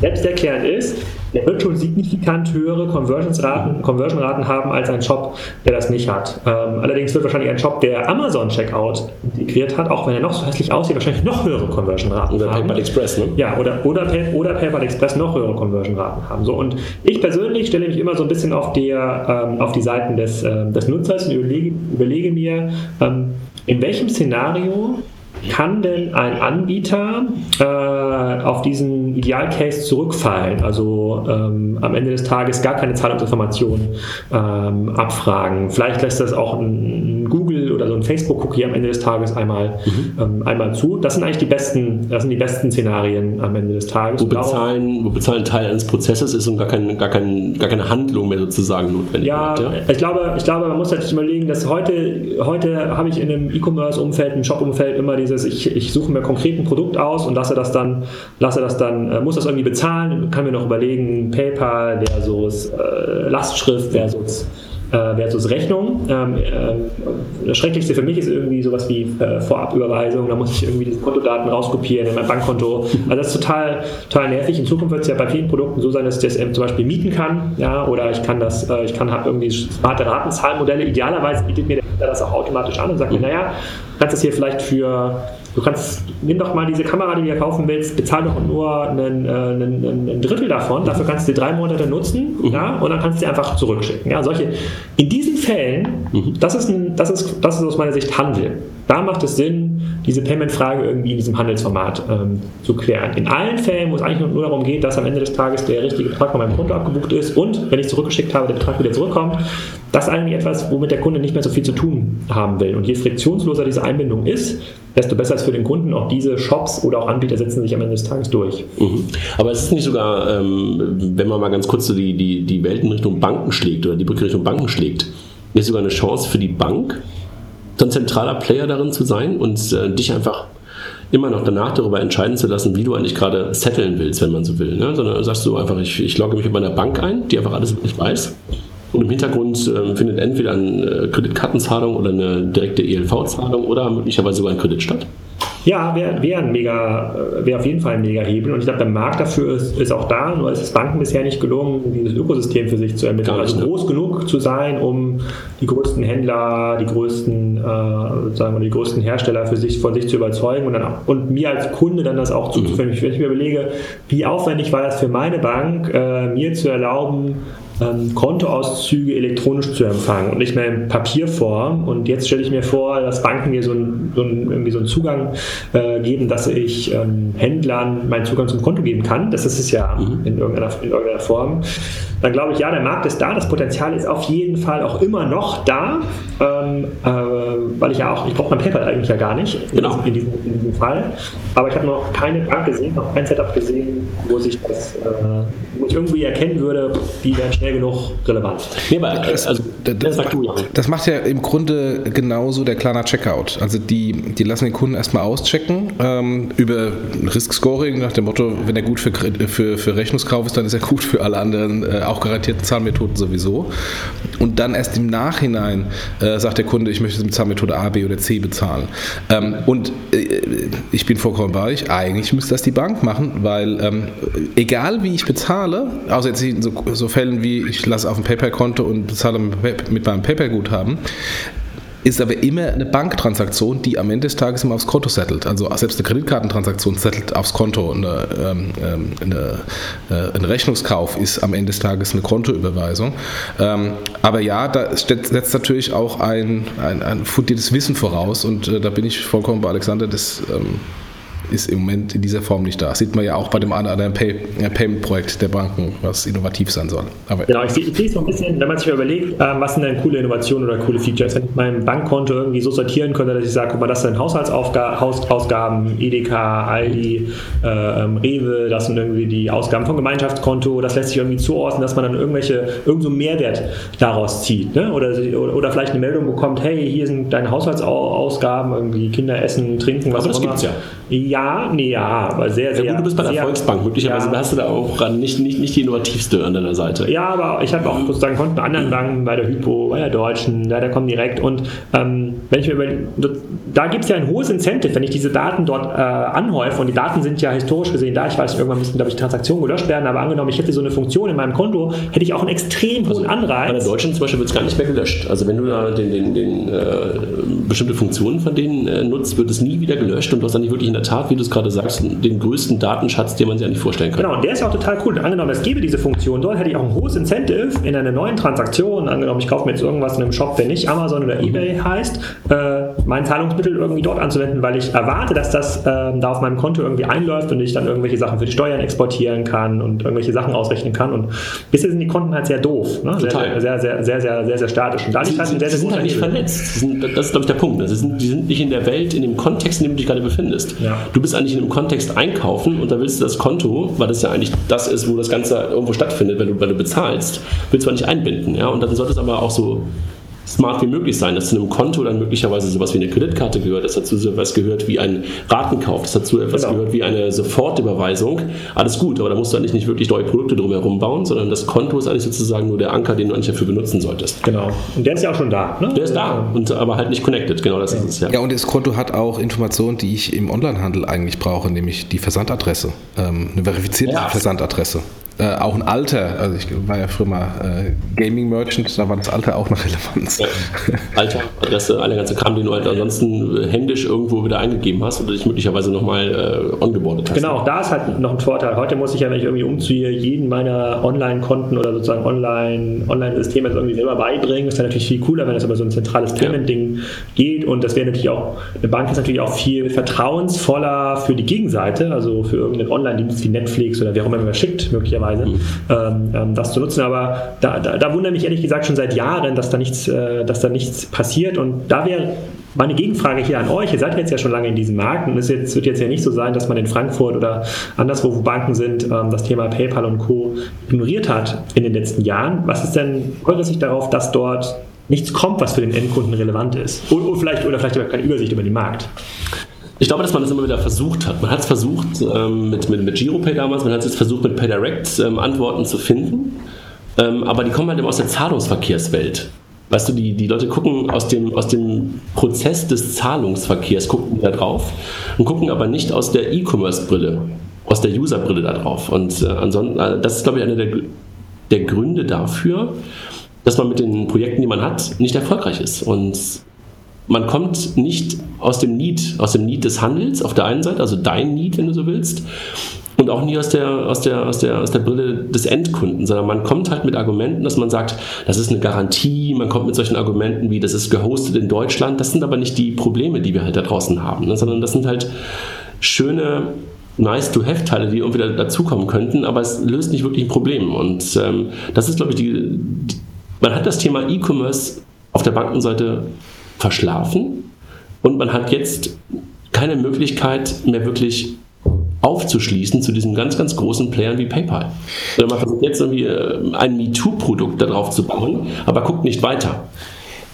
Speaker 3: selbsterklärend ist, der wird schon signifikant höhere Conversion-Raten haben als ein Shop, der das nicht hat. Ähm, allerdings wird wahrscheinlich ein Shop, der Amazon Checkout integriert hat, auch wenn er noch so hässlich aussieht, wahrscheinlich noch höhere Conversion-Raten
Speaker 1: haben. Oder PayPal Express, ne?
Speaker 3: Ja, oder, oder, oder PayPal Express noch höhere Conversion-Raten haben. So, und ich persönlich stelle mich immer so ein bisschen auf, der, ähm, auf die Seiten des, ähm, des Nutzers und überlege, überlege mir, ähm, in welchem Szenario kann denn ein Anbieter äh, auf diesen Idealcase zurückfallen? Also ähm, am Ende des Tages gar keine Zahlungsinformationen ähm, abfragen. Vielleicht lässt das auch ein, Google oder so ein Facebook-Cookie am Ende des Tages einmal, mhm. ähm, einmal zu. Das sind eigentlich die besten, das sind die besten Szenarien am Ende des Tages.
Speaker 1: Wo bezahlen, wo bezahlen Teil eines Prozesses ist und gar, kein, gar, kein, gar keine Handlung mehr sozusagen notwendig
Speaker 3: ja, wird, ja, ich glaube, ich glaube, man muss natürlich überlegen, dass heute, heute habe ich in einem E-Commerce-Umfeld, im Shop-Umfeld immer dieses, ich, ich suche mir konkret ein Produkt aus und lasse das dann, lasse das dann, äh, muss das irgendwie bezahlen, kann mir noch überlegen, PayPal versus äh, Lastschrift versus versus Rechnung. Ähm, äh, das Schrecklichste für mich ist irgendwie sowas wie äh, Vorabüberweisung. Da muss ich irgendwie diese Kontodaten rauskopieren in mein Bankkonto. Also das ist total, total nervig. In Zukunft wird es ja bei vielen Produkten so sein, dass ich das zum Beispiel mieten kann. Ja, oder ich kann das, äh, ich kann habe irgendwie smarte Ratenzahlmodelle. Idealerweise bietet mir der das auch automatisch an und sagt mir, naja, kannst das hier vielleicht für Du kannst, nimm doch mal diese Kamera, die du dir kaufen willst, bezahl doch nur einen, äh, einen, ein Drittel davon, dafür kannst du dir drei Monate nutzen mhm. ja, und dann kannst du dir einfach zurückschicken. Ja, solche, in diesen Fällen, mhm. das, ist ein, das, ist, das ist aus meiner Sicht Handel. Da macht es Sinn, diese Payment-Frage irgendwie in diesem Handelsformat ähm, zu klären. In allen Fällen, wo es eigentlich nur darum geht, dass am Ende des Tages der richtige Betrag von meinem Konto abgebucht ist und, wenn ich zurückgeschickt habe, der Betrag wieder zurückkommt, das ist eigentlich etwas, womit der Kunde nicht mehr so viel zu tun haben will. Und je friktionsloser diese Einbindung ist, desto besser ist für den Kunden. Auch diese Shops oder auch Anbieter setzen sich am Ende des Tages durch.
Speaker 1: Mhm. Aber es ist nicht sogar, ähm, wenn man mal ganz kurz so die, die, die Welt in Richtung Banken schlägt oder die Brücke Richtung Banken schlägt, ist sogar eine Chance für die Bank, so ein zentraler Player darin zu sein und äh, dich einfach immer noch danach darüber entscheiden zu lassen, wie du eigentlich gerade setteln willst, wenn man so will. Ne? Sondern sagst du einfach, ich, ich logge mich über eine Bank ein, die einfach alles wirklich weiß. Und im Hintergrund äh, findet entweder eine äh, Kreditkartenzahlung oder eine direkte ELV-Zahlung oder möglicherweise sogar ein Kredit statt.
Speaker 3: Ja, wäre wär ein mega, äh, wäre auf jeden Fall ein mega Hebel. Und ich glaube, der Markt dafür ist, ist auch da, nur ist es Banken bisher nicht gelungen, dieses Ökosystem für sich zu ermitteln. also ne? groß genug zu sein, um die größten Händler, die größten, äh, sozusagen, die größten Hersteller für sich, von sich zu überzeugen und, dann, und mir als Kunde dann das auch zuzuführen. Mhm. Wenn ich mir überlege, wie aufwendig war das für meine Bank, äh, mir zu erlauben, ähm, Kontoauszüge elektronisch zu empfangen und nicht mehr in Papierform. Und jetzt stelle ich mir vor, dass Banken mir so, ein, so, ein, irgendwie so einen Zugang äh, geben, dass ich ähm, Händlern meinen Zugang zum Konto geben kann. Das ist es ja mhm. in, irgendeiner, in irgendeiner Form. Dann glaube ich, ja, der Markt ist da, das Potenzial ist auf jeden Fall auch immer noch da, ähm, äh, weil ich ja auch, ich brauche mein PayPal eigentlich ja gar nicht genau. in, diesem, in diesem Fall. Aber ich habe noch keine Bank gesehen, noch kein Setup gesehen, wo sich das, äh, wo ich irgendwie erkennen würde, die werden schnell schnell genug relevant. Nee, aber,
Speaker 2: das, also, das, macht, das, macht, ja im Grunde genauso der kleiner Checkout. Also die, die lassen den Kunden erstmal auschecken ähm, über Risk-Scoring nach dem Motto, wenn er gut für, für, für Rechnungskauf ist, dann ist er gut für alle anderen, äh, auch garantierten Zahlmethoden sowieso. Und dann erst im Nachhinein äh, sagt der Kunde, ich möchte mit Zahlmethode A, B oder C bezahlen. Ähm, und äh, ich bin vollkommen bei euch, eigentlich müsste das die Bank machen, weil ähm, egal wie ich bezahle, außer jetzt in so, so Fällen wie ich lasse auf ein PayPal-Konto und bezahle mit meinem PayPal-Guthaben, ist aber immer eine Banktransaktion, die am Ende des Tages immer aufs Konto settelt. Also selbst eine Kreditkartentransaktion settelt aufs Konto. Eine, ähm, ähm eine, äh, ein Rechnungskauf ist am Ende des Tages eine Kontoüberweisung. Ähm, aber ja, da setzt natürlich auch ein, ein, ein fundiertes Wissen voraus und äh, da bin ich vollkommen bei Alexander, das ähm, ist im Moment in dieser Form nicht da. Das sieht man ja auch bei dem anderen Pay äh, Payment-Projekt der Banken, was innovativ sein soll.
Speaker 3: Aber genau, ich sehe, ich sehe so ein bisschen, wenn man sich überlegt, ähm, was sind denn coole Innovationen oder coole Features, wenn ich mein Bankkonto irgendwie so sortieren könnte, dass ich sage, guck mal, das sind Haushaltsausgaben, EDK, Aldi, äh, Rewe, das sind irgendwie die Ausgaben vom Gemeinschaftskonto, das lässt sich irgendwie zuordnen, dass man dann irgendwelche, irgend so Mehrwert daraus zieht. Ne? Oder, oder vielleicht eine Meldung bekommt, hey, hier sind deine Haushaltsausgaben, irgendwie Kinder essen, trinken, was
Speaker 1: aber auch
Speaker 3: immer.
Speaker 1: Das gibt's ja.
Speaker 3: Ja, nee, ja, aber sehr, sehr.
Speaker 1: Ja, gut, du bist bei der Volksbank. Möglicherweise
Speaker 3: ja.
Speaker 1: hast du da auch nicht, nicht, nicht die innovativste an deiner Seite.
Speaker 3: Ja, aber ich habe auch sozusagen Konten bei anderen Banken, bei der Hypo, bei der Deutschen, bei der Comdirect und ähm, wenn ich mir überlege, da gibt es ja ein hohes Incentive, wenn ich diese Daten dort äh, anhäufe und die Daten sind ja historisch gesehen da, ich weiß, irgendwann müssten, glaube ich, Transaktionen gelöscht werden, aber angenommen, ich hätte so eine Funktion in meinem Konto, hätte ich auch einen extrem hohen
Speaker 1: Also
Speaker 3: Anreiz.
Speaker 1: Bei der Deutschen zum Beispiel wird es gar nicht mehr gelöscht. Also wenn du da den, den, den, äh, bestimmte Funktionen von denen äh, nutzt, wird es nie wieder gelöscht und du hast dann nicht wirklich der Tat, wie du es gerade sagst, den größten Datenschatz, den man sich eigentlich vorstellen kann.
Speaker 3: Genau, und der ist ja auch total cool. Angenommen, es gäbe diese Funktion dort, hätte ich auch ein hohes Incentive in einer neuen Transaktion. Angenommen, ich kaufe mir jetzt irgendwas in einem Shop, der nicht Amazon oder eBay heißt, äh, mein Zahlungsmittel irgendwie dort anzuwenden, weil ich erwarte, dass das äh, da auf meinem Konto irgendwie einläuft und ich dann irgendwelche Sachen für die Steuern exportieren kann und irgendwelche Sachen ausrechnen kann. Und bisher sind die Konten halt sehr doof. Ne? Sehr, sehr, sehr, sehr, sehr, sehr, sehr statisch. Und da liegt halt
Speaker 1: sie,
Speaker 3: ein sehr, sehr
Speaker 1: sind
Speaker 3: großer
Speaker 1: halt nicht
Speaker 3: Hebel.
Speaker 1: vernetzt. Sind, das ist, glaube ich, der Punkt. Sie sind, die sind nicht in der Welt, in dem Kontext, in dem du dich gerade befindest.
Speaker 3: Ja.
Speaker 1: Du bist eigentlich in einem Kontext einkaufen und da willst du das Konto, weil das ja eigentlich das ist, wo das Ganze irgendwo stattfindet, wenn du, wenn du bezahlst, willst du nicht einbinden. Ja? Und dann sollte es aber auch so smart wie möglich sein, dass zu einem Konto dann möglicherweise sowas wie eine Kreditkarte gehört, dass dazu sowas gehört wie ein Ratenkauf, dass dazu etwas
Speaker 3: Genau.
Speaker 1: gehört wie eine Sofortüberweisung. Alles gut, aber da musst du eigentlich nicht wirklich neue Produkte drumherum bauen, sondern das Konto ist eigentlich sozusagen nur der Anker, den du eigentlich dafür benutzen solltest.
Speaker 3: Genau. Und der ist ja auch schon da. Ne?
Speaker 1: Der ist da, und, aber halt nicht connected, genau das ist es ja.
Speaker 2: Ja, und das Konto hat auch Informationen, die ich im Onlinehandel eigentlich brauche, nämlich die Versandadresse, ähm, eine verifizierte
Speaker 1: Ja.
Speaker 2: Versandadresse. Äh, auch ein Alter, also ich war ja früher mal äh, Gaming Merchant, da war das Alter auch noch Relevanz.
Speaker 1: Ja. Alter, Adresse, alle ganze Kram, den du halt ansonsten äh, händisch irgendwo wieder eingegeben hast oder dich möglicherweise nochmal äh, ongeboardet hast.
Speaker 3: Genau, auch da ist halt noch ein Vorteil. Heute muss ich ja, wenn ich irgendwie umziehe, jeden meiner Online-Konten oder sozusagen Online- Online-Systeme jetzt irgendwie selber beibringen. Ist dann natürlich viel cooler, wenn das über so ein zentrales Payment-Ding geht. Und das wäre natürlich auch, eine Bank ist natürlich auch viel vertrauensvoller für die Gegenseite, also für irgendeinen Online-Dienst wie Netflix oder wer auch immer man schickt, möglicherweise, ähm, ähm, das zu nutzen. Aber da, da, da wundere mich ehrlich gesagt schon seit Jahren, dass da nichts, äh, dass da nichts passiert. Und da wäre meine Gegenfrage hier an euch, ihr seid jetzt ja schon lange in diesem Markt und es jetzt, wird jetzt ja nicht so sein, dass man in Frankfurt oder anderswo, wo Banken sind, ähm, das Thema PayPal und Co. ignoriert hat in den letzten Jahren. Was ist denn eure Sicht darauf, dass dort nichts kommt, was für den Endkunden relevant ist? Oder, oder vielleicht, oder vielleicht keine Übersicht über den Markt?
Speaker 1: Ich glaube, dass man das immer wieder versucht hat. Man hat es versucht ähm, mit, mit, mit GiroPay damals, man hat es versucht mit PayDirect ähm, Antworten zu finden, ähm, aber die kommen halt immer aus der Zahlungsverkehrswelt. Weißt du, die, die Leute gucken aus dem, aus dem Prozess des Zahlungsverkehrs, gucken da drauf und gucken aber nicht aus der E-Commerce-Brille, aus der User-Brille da drauf. Und äh, ansonsten, äh, das ist, glaube ich, einer der, der Gründe dafür, dass man mit den Projekten, die man hat, nicht erfolgreich ist. Und man kommt nicht aus dem Need, aus dem Need des Handels auf der einen Seite, also dein Need, wenn du so willst, und auch nie aus der, aus der, aus der, aus der Brille des Endkunden, sondern man kommt halt mit Argumenten, dass man sagt, das ist eine Garantie, man kommt mit solchen Argumenten wie, das ist gehostet in Deutschland, das sind aber nicht die Probleme, die wir halt da draußen haben, ne? sondern das sind halt schöne Nice-to-Have-Teile, die irgendwie da- dazukommen könnten, aber es löst nicht wirklich ein Problem. Und ähm, das ist, glaube ich, die, die, man hat das Thema E-Commerce auf der Bankenseite verschlafen und man hat jetzt keine Möglichkeit mehr wirklich aufzuschließen zu diesen ganz, ganz großen Playern wie PayPal. Sondern man versucht jetzt irgendwie äh, ein MeToo-Produkt darauf zu bauen, aber guckt nicht weiter.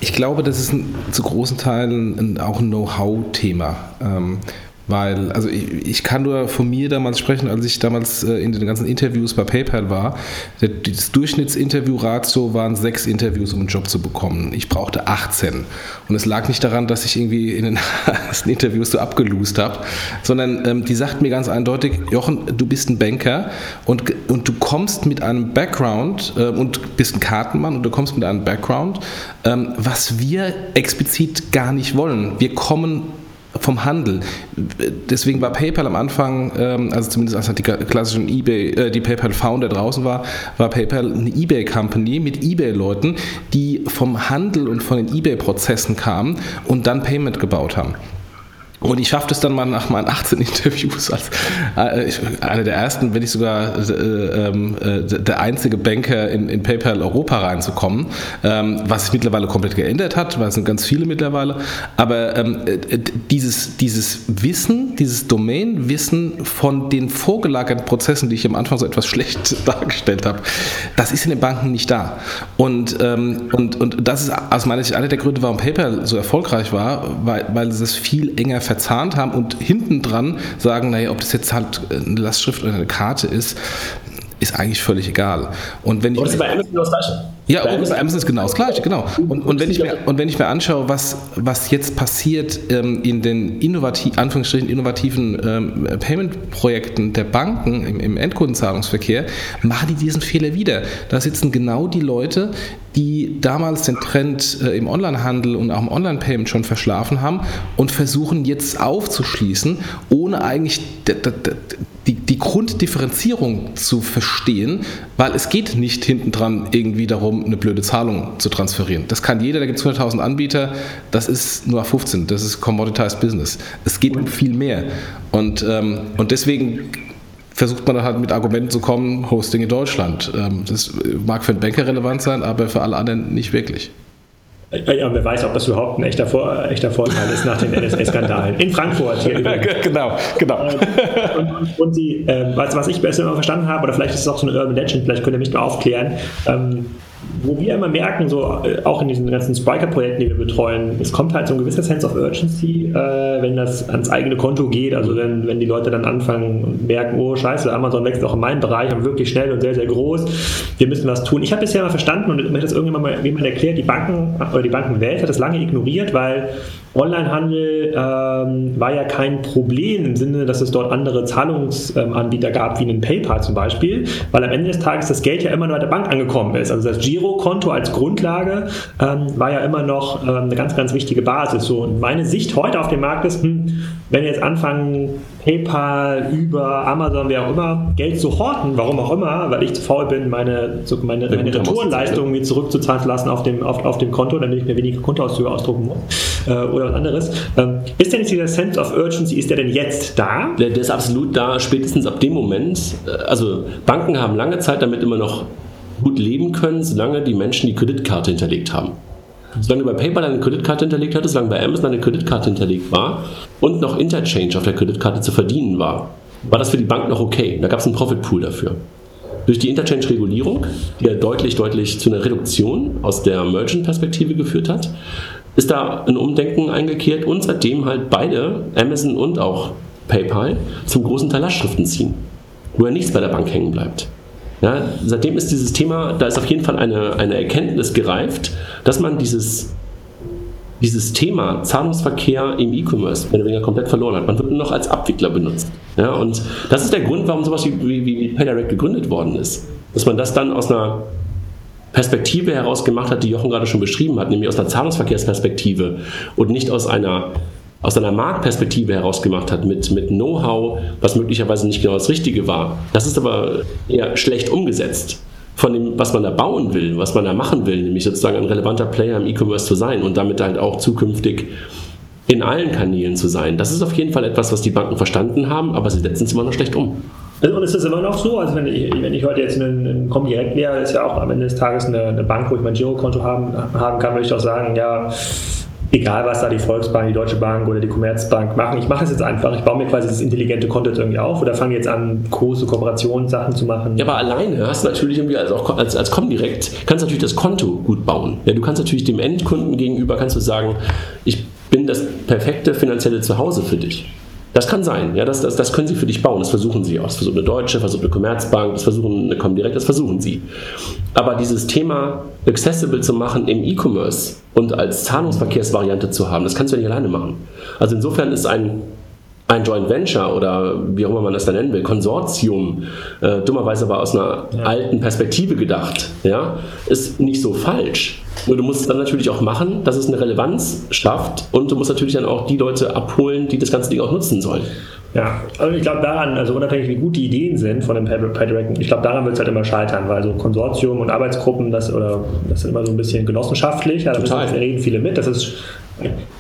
Speaker 2: Ich glaube, das ist ein, zu großen Teilen auch ein Know-how-Thema. Ähm, weil, also ich, ich kann nur von mir damals sprechen, als ich damals äh, in den ganzen Interviews bei PayPal war. Der, das Durchschnittsinterview-Ratio waren sechs Interviews, um einen Job zu bekommen. Ich brauchte 18. Und es lag nicht daran, dass ich irgendwie in den *laughs* ersten Interviews so abgelost habe, sondern ähm, die sagt mir ganz eindeutig, Jochen, du bist ein Banker und, und du kommst mit einem Background äh, und bist ein Kartenmann und du kommst mit einem Background, ähm, was wir explizit gar nicht wollen. Wir kommen vom Handel. Deswegen war PayPal am Anfang, ähm, also zumindest als halt die klassischen eBay, äh, die PayPal-Founder draußen war, war PayPal eine eBay-Company mit eBay-Leuten, die vom Handel und von den eBay-Prozessen kamen und dann Payment gebaut haben. Und ich schaffte es dann mal nach meinen 18 Interviews als äh, einer der ersten, wenn nicht sogar äh, ähm, äh, der einzige Banker in, in PayPal Europa reinzukommen, ähm, was sich mittlerweile komplett geändert hat, weil es sind ganz viele mittlerweile. Aber ähm, äh, dieses, dieses Wissen, dieses Domain-Wissen von den vorgelagerten Prozessen, die ich am Anfang so etwas schlecht *laughs* dargestellt habe, das ist in den Banken nicht da. Und, ähm, und, und das ist aus meiner Sicht einer der Gründe, warum PayPal so erfolgreich war, weil, weil es viel enger verzahnt haben und hinten dran sagen, naja, ob das jetzt halt eine Lastschrift oder eine Karte ist, ist eigentlich völlig egal. Und wenn ich,
Speaker 1: das ist bei Amazon das Gleiche.
Speaker 2: Ja, bei Amazon ist genau das Gleiche, genau. Und, und, wenn, ich mir, und wenn ich mir anschaue, was, was jetzt passiert ähm, in den innovativ, Anführungsstrichen innovativen ähm, Payment-Projekten der Banken im, im Endkundenzahlungsverkehr, machen die diesen Fehler wieder. Da sitzen genau die Leute, die damals den Trend äh, im Onlinehandel und auch im Online-Payment schon verschlafen haben und versuchen jetzt aufzuschließen, ohne eigentlich die, die Grunddifferenzierung zu verstehen, weil es geht nicht hinten dran irgendwie darum, eine blöde Zahlung zu transferieren. Das kann jeder, da gibt es 100.000 Anbieter, das ist nur 15, das ist Commoditized Business. Es geht um viel mehr. Und, ähm, und deswegen versucht man dann halt mit Argumenten zu kommen, Hosting in Deutschland. Ähm, das mag für einen Banker relevant sein, aber für alle anderen nicht wirklich.
Speaker 3: Ja, wer weiß, ob das überhaupt ein echter, Vor echter Vorteil ist nach den NSA-Skandalen. In Frankfurt hier *laughs*
Speaker 2: Genau, genau.
Speaker 3: Und, und, und die, äh, was, was ich besser immer verstanden habe, oder vielleicht ist es auch so eine Urban Legend, vielleicht könnt ihr mich mal aufklären, ähm, wo wir immer merken, so äh, auch in diesen ganzen Spiker-Projekten, die wir betreuen, es kommt halt so ein gewisser Sense of Urgency, äh, wenn das ans eigene Konto geht. Also wenn, wenn die Leute dann anfangen und merken, oh scheiße, Amazon wächst auch in meinem Bereich und wirklich schnell und sehr, sehr groß. Wir müssen was tun. Ich habe bisher mal verstanden und mir hat das irgendjemand mal jemand erklärt, die Banken oder die Bankenwelt hat das lange ignoriert, weil Onlinehandel ähm, war ja kein Problem im Sinne, dass es dort andere Zahlungsanbieter gab, wie einen PayPal zum Beispiel, weil am Ende des Tages das Geld ja immer nur bei der Bank angekommen ist. Also das Girokonto als Grundlage ähm, war ja immer noch ähm, eine ganz, ganz wichtige Basis. So, und meine Sicht heute auf dem Markt ist, hm, wenn jetzt anfangen, PayPal, über Amazon, wer auch immer, Geld zu horten, warum auch immer, weil ich zu faul bin, meine, meine, meine Retourenleistungen mir zurückzuzahlen zu lassen auf dem, auf, auf dem Konto, damit ich mir weniger Kontoauszüge ausdrucken muss äh, oder was anderes. Ähm, ist denn jetzt dieser Sense of Urgency, ist der denn jetzt da?
Speaker 1: Der, der ist absolut da, spätestens ab dem Moment. Äh, also Banken haben lange Zeit damit immer noch gut leben können, solange die Menschen die Kreditkarte hinterlegt haben. Solange du bei PayPal eine Kreditkarte hinterlegt hattest, solange bei Amazon eine Kreditkarte hinterlegt war und noch Interchange auf der Kreditkarte zu verdienen war, war das für die Bank noch okay. Da gab es einen Profitpool dafür. Durch die Interchange-Regulierung, die ja deutlich, deutlich zu einer Reduktion aus der Merchant-Perspektive geführt hat, ist da ein Umdenken eingekehrt und seitdem halt beide, Amazon und auch PayPal, zum großen Teil Lastschriften ziehen, wo ja nichts bei der Bank hängen bleibt. Ja, seitdem ist dieses Thema, da ist auf jeden Fall eine, eine Erkenntnis gereift, dass man dieses, dieses Thema Zahlungsverkehr im E-Commerce mehr oder weniger komplett verloren hat. Man wird nur noch als Abwickler benutzt. Ja, und das ist der Grund, warum sowas wie, wie, wie PayDirect gegründet worden ist. Dass man das dann aus einer Perspektive heraus gemacht hat, die Jochen gerade schon beschrieben hat, nämlich aus einer Zahlungsverkehrsperspektive und nicht aus einer aus einer Marktperspektive heraus gemacht hat, mit, mit Know-how, was möglicherweise nicht genau das Richtige war. Das ist aber eher schlecht umgesetzt von dem, was man da bauen will, was man da machen will, nämlich sozusagen ein relevanter Player im E-Commerce zu sein und damit halt auch zukünftig in allen Kanälen zu sein. Das ist auf jeden Fall etwas, was die Banken verstanden haben, aber sie setzen es immer noch schlecht um.
Speaker 3: Und ist das immer noch so? Also wenn ich, wenn ich heute jetzt einen, einen Comdirect wäre, ist ja auch am Ende des Tages eine, eine Bank, wo ich mein Girokonto haben, haben kann, würde ich auch sagen, ja, egal was da die Volksbank, die Deutsche Bank oder die Commerzbank machen, ich mache es jetzt einfach. Ich baue mir quasi das intelligente Konto irgendwie auf oder fange jetzt an, große Kooperationssachen zu machen.
Speaker 1: Ja, aber alleine hast du natürlich irgendwie als, auch als, als Comdirect, kannst natürlich das Konto gut bauen. Ja, du kannst natürlich dem Endkunden gegenüber, kannst du sagen, ich bin das perfekte finanzielle Zuhause für dich. Das kann sein, ja, das, das, das können sie für dich bauen, das versuchen sie auch. Das versucht eine Deutsche, versucht eine Commerzbank, das versuchen eine Comdirect, das versuchen sie. Aber dieses Thema accessible zu machen im E-Commerce und als Zahlungsverkehrsvariante zu haben, das kannst du ja nicht alleine machen. Also insofern ist ein ein Joint Venture oder wie auch immer man das dann nennen will, Konsortium, äh, dummerweise aber aus einer ja. alten Perspektive gedacht, ja, ist nicht so falsch. Nur du musst es dann natürlich auch machen, dass es eine Relevanz schafft und du musst natürlich dann auch die Leute abholen, die das ganze Ding auch nutzen sollen.
Speaker 3: Ja, also ich glaube daran, also unabhängig wie gut die Ideen sind von dem PayDirect, ich glaube daran wird es halt immer scheitern, weil so Konsortium und Arbeitsgruppen, das oder das ist immer so ein bisschen genossenschaftlich, ja, da reden viele mit. Das ist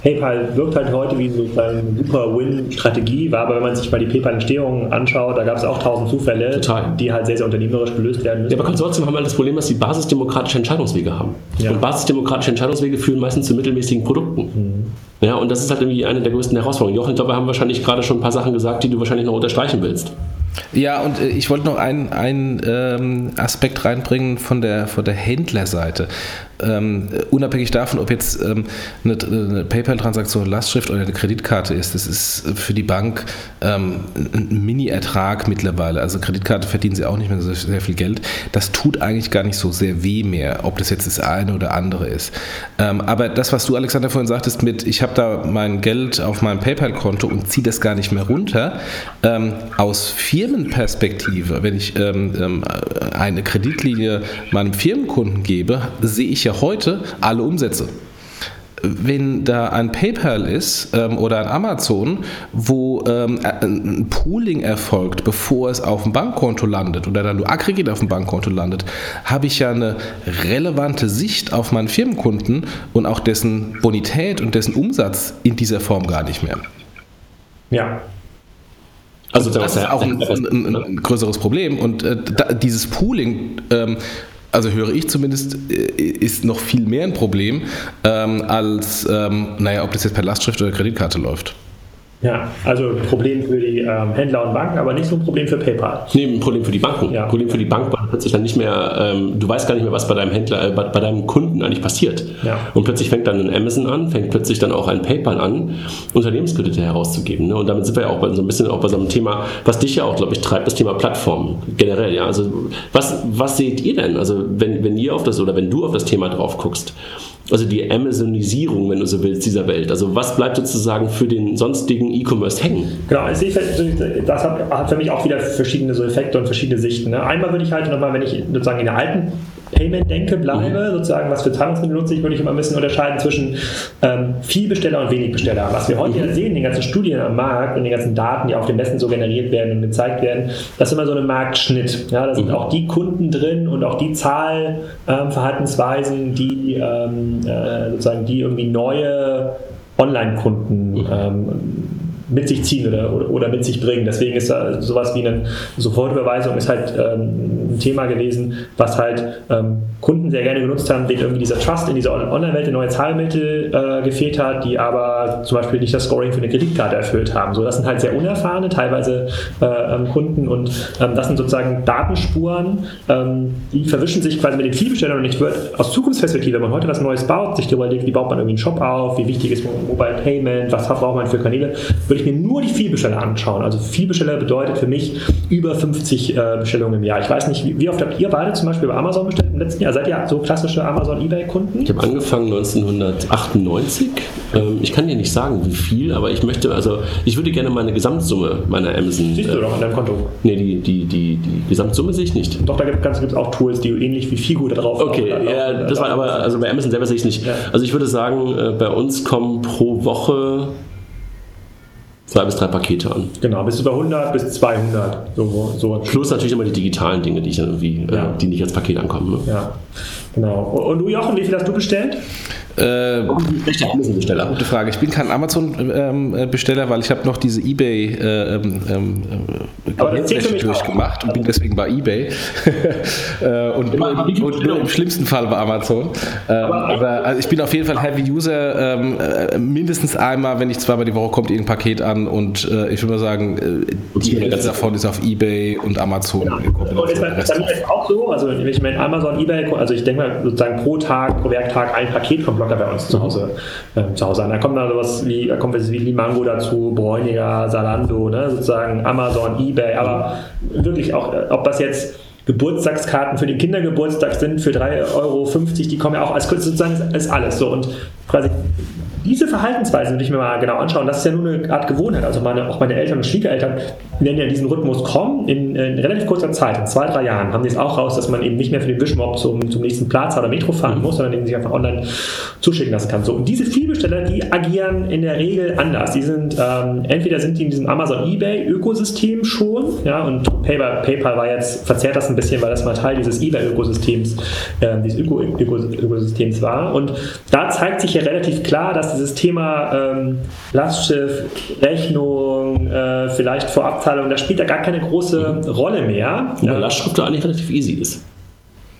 Speaker 3: PayPal wirkt halt heute wie so eine super Win-Strategie, war aber wenn man sich mal die PayPal-Entstehung anschaut, da gab es auch tausend Zufälle, Total. die halt sehr, sehr unternehmerisch gelöst werden
Speaker 1: müssen. Ja, aber Konsortien haben halt das Problem, dass sie basisdemokratische Entscheidungswege haben. Ja. Und basisdemokratische Entscheidungswege führen meistens zu mittelmäßigen Produkten. Mhm. Ja, und das ist halt irgendwie eine der größten Herausforderungen. Jochen, ich glaube, wir haben wahrscheinlich gerade schon ein paar Sachen gesagt, die du wahrscheinlich noch unterstreichen willst.
Speaker 2: Ja, und äh, ich wollte noch einen, einen ähm, Aspekt reinbringen von der, von der Händlerseite ähm, unabhängig davon, ob jetzt ähm, eine, eine PayPal-Transaktion Lastschrift oder eine Kreditkarte ist, das ist für die Bank ähm, ein Mini-Ertrag mittlerweile. Also Kreditkarte verdienen sie auch nicht mehr so sehr viel Geld. Das tut eigentlich gar nicht so sehr weh mehr, ob das jetzt das eine oder andere ist. Ähm, aber das, was du, Alexander, vorhin sagtest mit, ich habe da mein Geld auf meinem PayPal-Konto und ziehe das gar nicht mehr runter, ähm, aus Firmenperspektive, wenn ich ähm, eine Kreditlinie meinem Firmenkunden gebe, sehe ich ja heute alle Umsätze wenn da ein PayPal ist ähm, oder ein Amazon, wo ähm, ein Pooling erfolgt, bevor es auf dem Bankkonto landet oder dann nur aggregiert auf dem Bankkonto landet, habe ich ja eine relevante Sicht auf meinen Firmenkunden und auch dessen Bonität und dessen Umsatz in dieser Form gar nicht mehr.
Speaker 3: Ja.
Speaker 2: Also das ist auch ein, ein, ein größeres Problem und äh, da, dieses Pooling ähm, also höre ich zumindest, äh, ist noch viel mehr ein Problem, ähm, als, ähm, naja, ob das jetzt per Lastschrift oder Kreditkarte läuft.
Speaker 3: Ja, also ein Problem für die ähm, Händler und Banken, aber nicht so ein Problem für PayPal.
Speaker 1: Nee, ein Problem für die Banken. Ja. Ein Problem für die Bank, weil plötzlich dann nicht mehr, ähm, du weißt gar nicht mehr, was bei deinem Händler, äh, bei, bei, deinem Kunden eigentlich passiert. Ja. Und plötzlich fängt dann ein Amazon an, fängt plötzlich dann auch ein PayPal an, Unternehmenskredite herauszugeben. Ne? Und damit sind wir ja auch bei, so ein bisschen auch bei so einem Thema, was dich ja auch, glaube ich, treibt, das Thema Plattform generell. Ja? Also was, was seht ihr denn? Also wenn, wenn ihr auf das oder wenn du auf das Thema drauf guckst, also die Amazonisierung, wenn du so willst, dieser Welt. Also was bleibt sozusagen für den sonstigen E-Commerce hängen?
Speaker 3: Genau, also das hat, für mich auch wieder verschiedene so Effekte und verschiedene Sichten. Ne? Einmal würde ich halt nochmal, wenn ich sozusagen in der alten Payment denke, bleibe, mhm. sozusagen, was für Zahlungsmittel nutze ich, würde ich immer ein bisschen unterscheiden zwischen ähm, Vielbesteller und Wenigbesteller. Was wir heute mhm. sehen, den ganzen Studien am Markt und den ganzen Daten, die auf dem Messen so generiert werden und gezeigt werden, das ist immer so ein Marktschnitt. Ja, da sind mhm. auch die Kunden drin und auch die Zahlverhaltensweisen, ähm, die ähm, äh, sozusagen die irgendwie neue Online-Kunden mhm. ähm, mit sich ziehen oder, oder, mit sich bringen. Deswegen ist da sowas wie eine Sofortüberweisung ist halt ähm, ein Thema gewesen, was halt ähm, Kunden sehr gerne genutzt haben, denen irgendwie dieser Trust in dieser Online-Welt, neue Zahlmittel äh, gefehlt hat, die aber zum Beispiel nicht das Scoring für eine Kreditkarte erfüllt haben. So, das sind halt sehr unerfahrene, teilweise äh, ähm, Kunden und ähm, das sind sozusagen Datenspuren, ähm, die verwischen sich quasi mit den Vielbestellern und ich würde aus Zukunftsperspektive, wenn man heute was Neues baut, sich überlegt, wie baut man irgendwie einen Shop auf, wie wichtig ist Mobile Payment, was braucht man für Kanäle, würde mir nur die Vielbesteller anschauen. Also Vielbesteller bedeutet für mich über 50 äh, Bestellungen im Jahr. Ich weiß nicht, wie, wie oft habt ihr beide zum Beispiel bei Amazon bestellt im letzten Jahr? seid ihr so klassische Amazon-Ebay-Kunden?
Speaker 1: Ich habe angefangen 1998. Ähm, ich kann dir nicht sagen, wie viel, aber ich möchte, also ich würde gerne meine Gesamtsumme meiner Amazon.
Speaker 3: Siehst du doch an deinem Konto?
Speaker 1: Nee, die, die, die, die Gesamtsumme sehe ich nicht.
Speaker 3: Doch, da gibt es auch Tools, die ähnlich wie Figo da drauf
Speaker 1: Okay, laufen, ja, das war aber, also bei Amazon selber sehe ich nicht. Ja. Also ich würde sagen, äh, bei uns kommen pro Woche zwei bis drei Pakete an.
Speaker 3: Genau, bis über 100 bis 200.
Speaker 1: So, so. Plus natürlich immer die digitalen Dinge, die, ich irgendwie, äh, ja. äh, die nicht als Paket ankommen. Ne?
Speaker 3: Ja, genau. Und du, Jochen, wie viel hast du bestellt?
Speaker 2: Äh, Amazon-Besteller. Gute Frage. Ich bin kein Amazon-Besteller, weil ich habe noch diese eBay äh, ähm, ähm durchgemacht und bin deswegen bei eBay *laughs* äh, und, nur, und, nur, im schlimmsten Fall bei Amazon. Ähm, aber also ich bin auf jeden Fall Heavy User. Ähm, äh, mindestens einmal, wenn ich zweimal die Woche kommt irgendein Paket an und äh, ich würde mal sagen, äh, die Hälfte davon ist auf eBay und Amazon. Ja.
Speaker 3: Und ist bei mir auch so, also wenn ich mir Amazon, eBay, also ich denke mal sozusagen pro Tag, pro Werktag ein Paket kommt locker bei uns zu Hause, äh, zu Hause an. Da kommt dann sowas wie, da kommt wie Limango dazu, Bräuniger, Salando, ne, sozusagen Amazon, Ebay, aber wirklich auch, äh, ob das jetzt Geburtstagskarten für den Kindergeburtstag sind für 3,50 Euro, die kommen ja auch als sozusagen ist alles so und quasi diese Verhaltensweisen würde ich mir mal genau anschauen. Das ist ja nur eine Art Gewohnheit. Also meine, auch meine Eltern und Schwiegereltern werden ja in diesen Rhythmus kommen. In, in, relativ kurzer Zeit, in zwei, drei Jahren, haben die es auch raus, dass man eben nicht mehr für den Wischmob zum, zum nächsten Platz oder Metro fahren muss, sondern den sich einfach online zuschicken lassen kann. So, und diese Vielbesteller, die agieren in der Regel anders. Die sind, ähm, entweder sind die in diesem Amazon-Ebay-Ökosystem schon, ja, und PayPal, PayPal war jetzt, verzerrt das ein bisschen, weil das mal Teil dieses Ebay-Ökosystems, äh, dieses Ökosystems war. Und da zeigt sich ja relativ klar, dass dieses Thema ähm, Lastschiff, Rechnung, äh, vielleicht Vorabzahlung, das spielt da gar keine große Rolle mehr.
Speaker 1: Wobei Lastschrift da eigentlich relativ easy ist.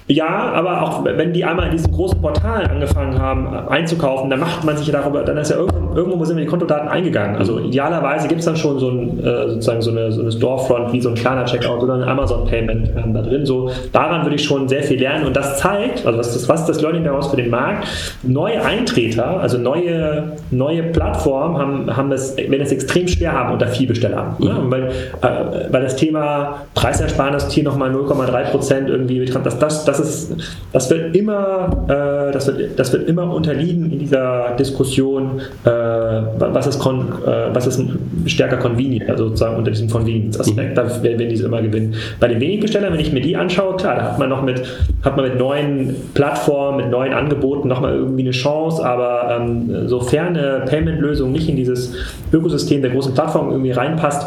Speaker 3: Ja, aber auch wenn die einmal in diesen großen Portalen angefangen haben einzukaufen, dann macht man sich ja darüber, dann ist ja irgendwo, irgendwo sind die Kontodaten eingegangen. Also idealerweise gibt es dann schon so ein, äh, sozusagen so eine, so eine Storefront wie so ein kleiner Checkout oder ein Amazon-Payment ähm, da drin. So, daran würde ich schon sehr viel lernen und das zeigt, also was das, was das Learning daraus für den Markt? Neue Eintreter, also neue, neue Plattformen haben, haben es, wenn es extrem schwer haben unter Vielbesteller. Mhm. Ne? Weil, äh, weil das Thema Preisersparnis hier nochmal 0,3 Prozent irgendwie, das, das, das ist, das wird immer, äh, das, wird, das wird immer unterliegen in dieser Diskussion, äh, was, ist kon, äh, was ist stärker convenient, also sozusagen unter diesem Convenience-Aspekt, da werden diese immer gewinnen. Bei den wenigen Bestellern, wenn ich mir die anschaue, klar, da hat man noch mit, hat man mit neuen Plattformen, mit neuen Angeboten nochmal irgendwie eine Chance, aber ähm, sofern eine Payment-Lösung nicht in dieses Ökosystem der großen Plattformen irgendwie reinpasst,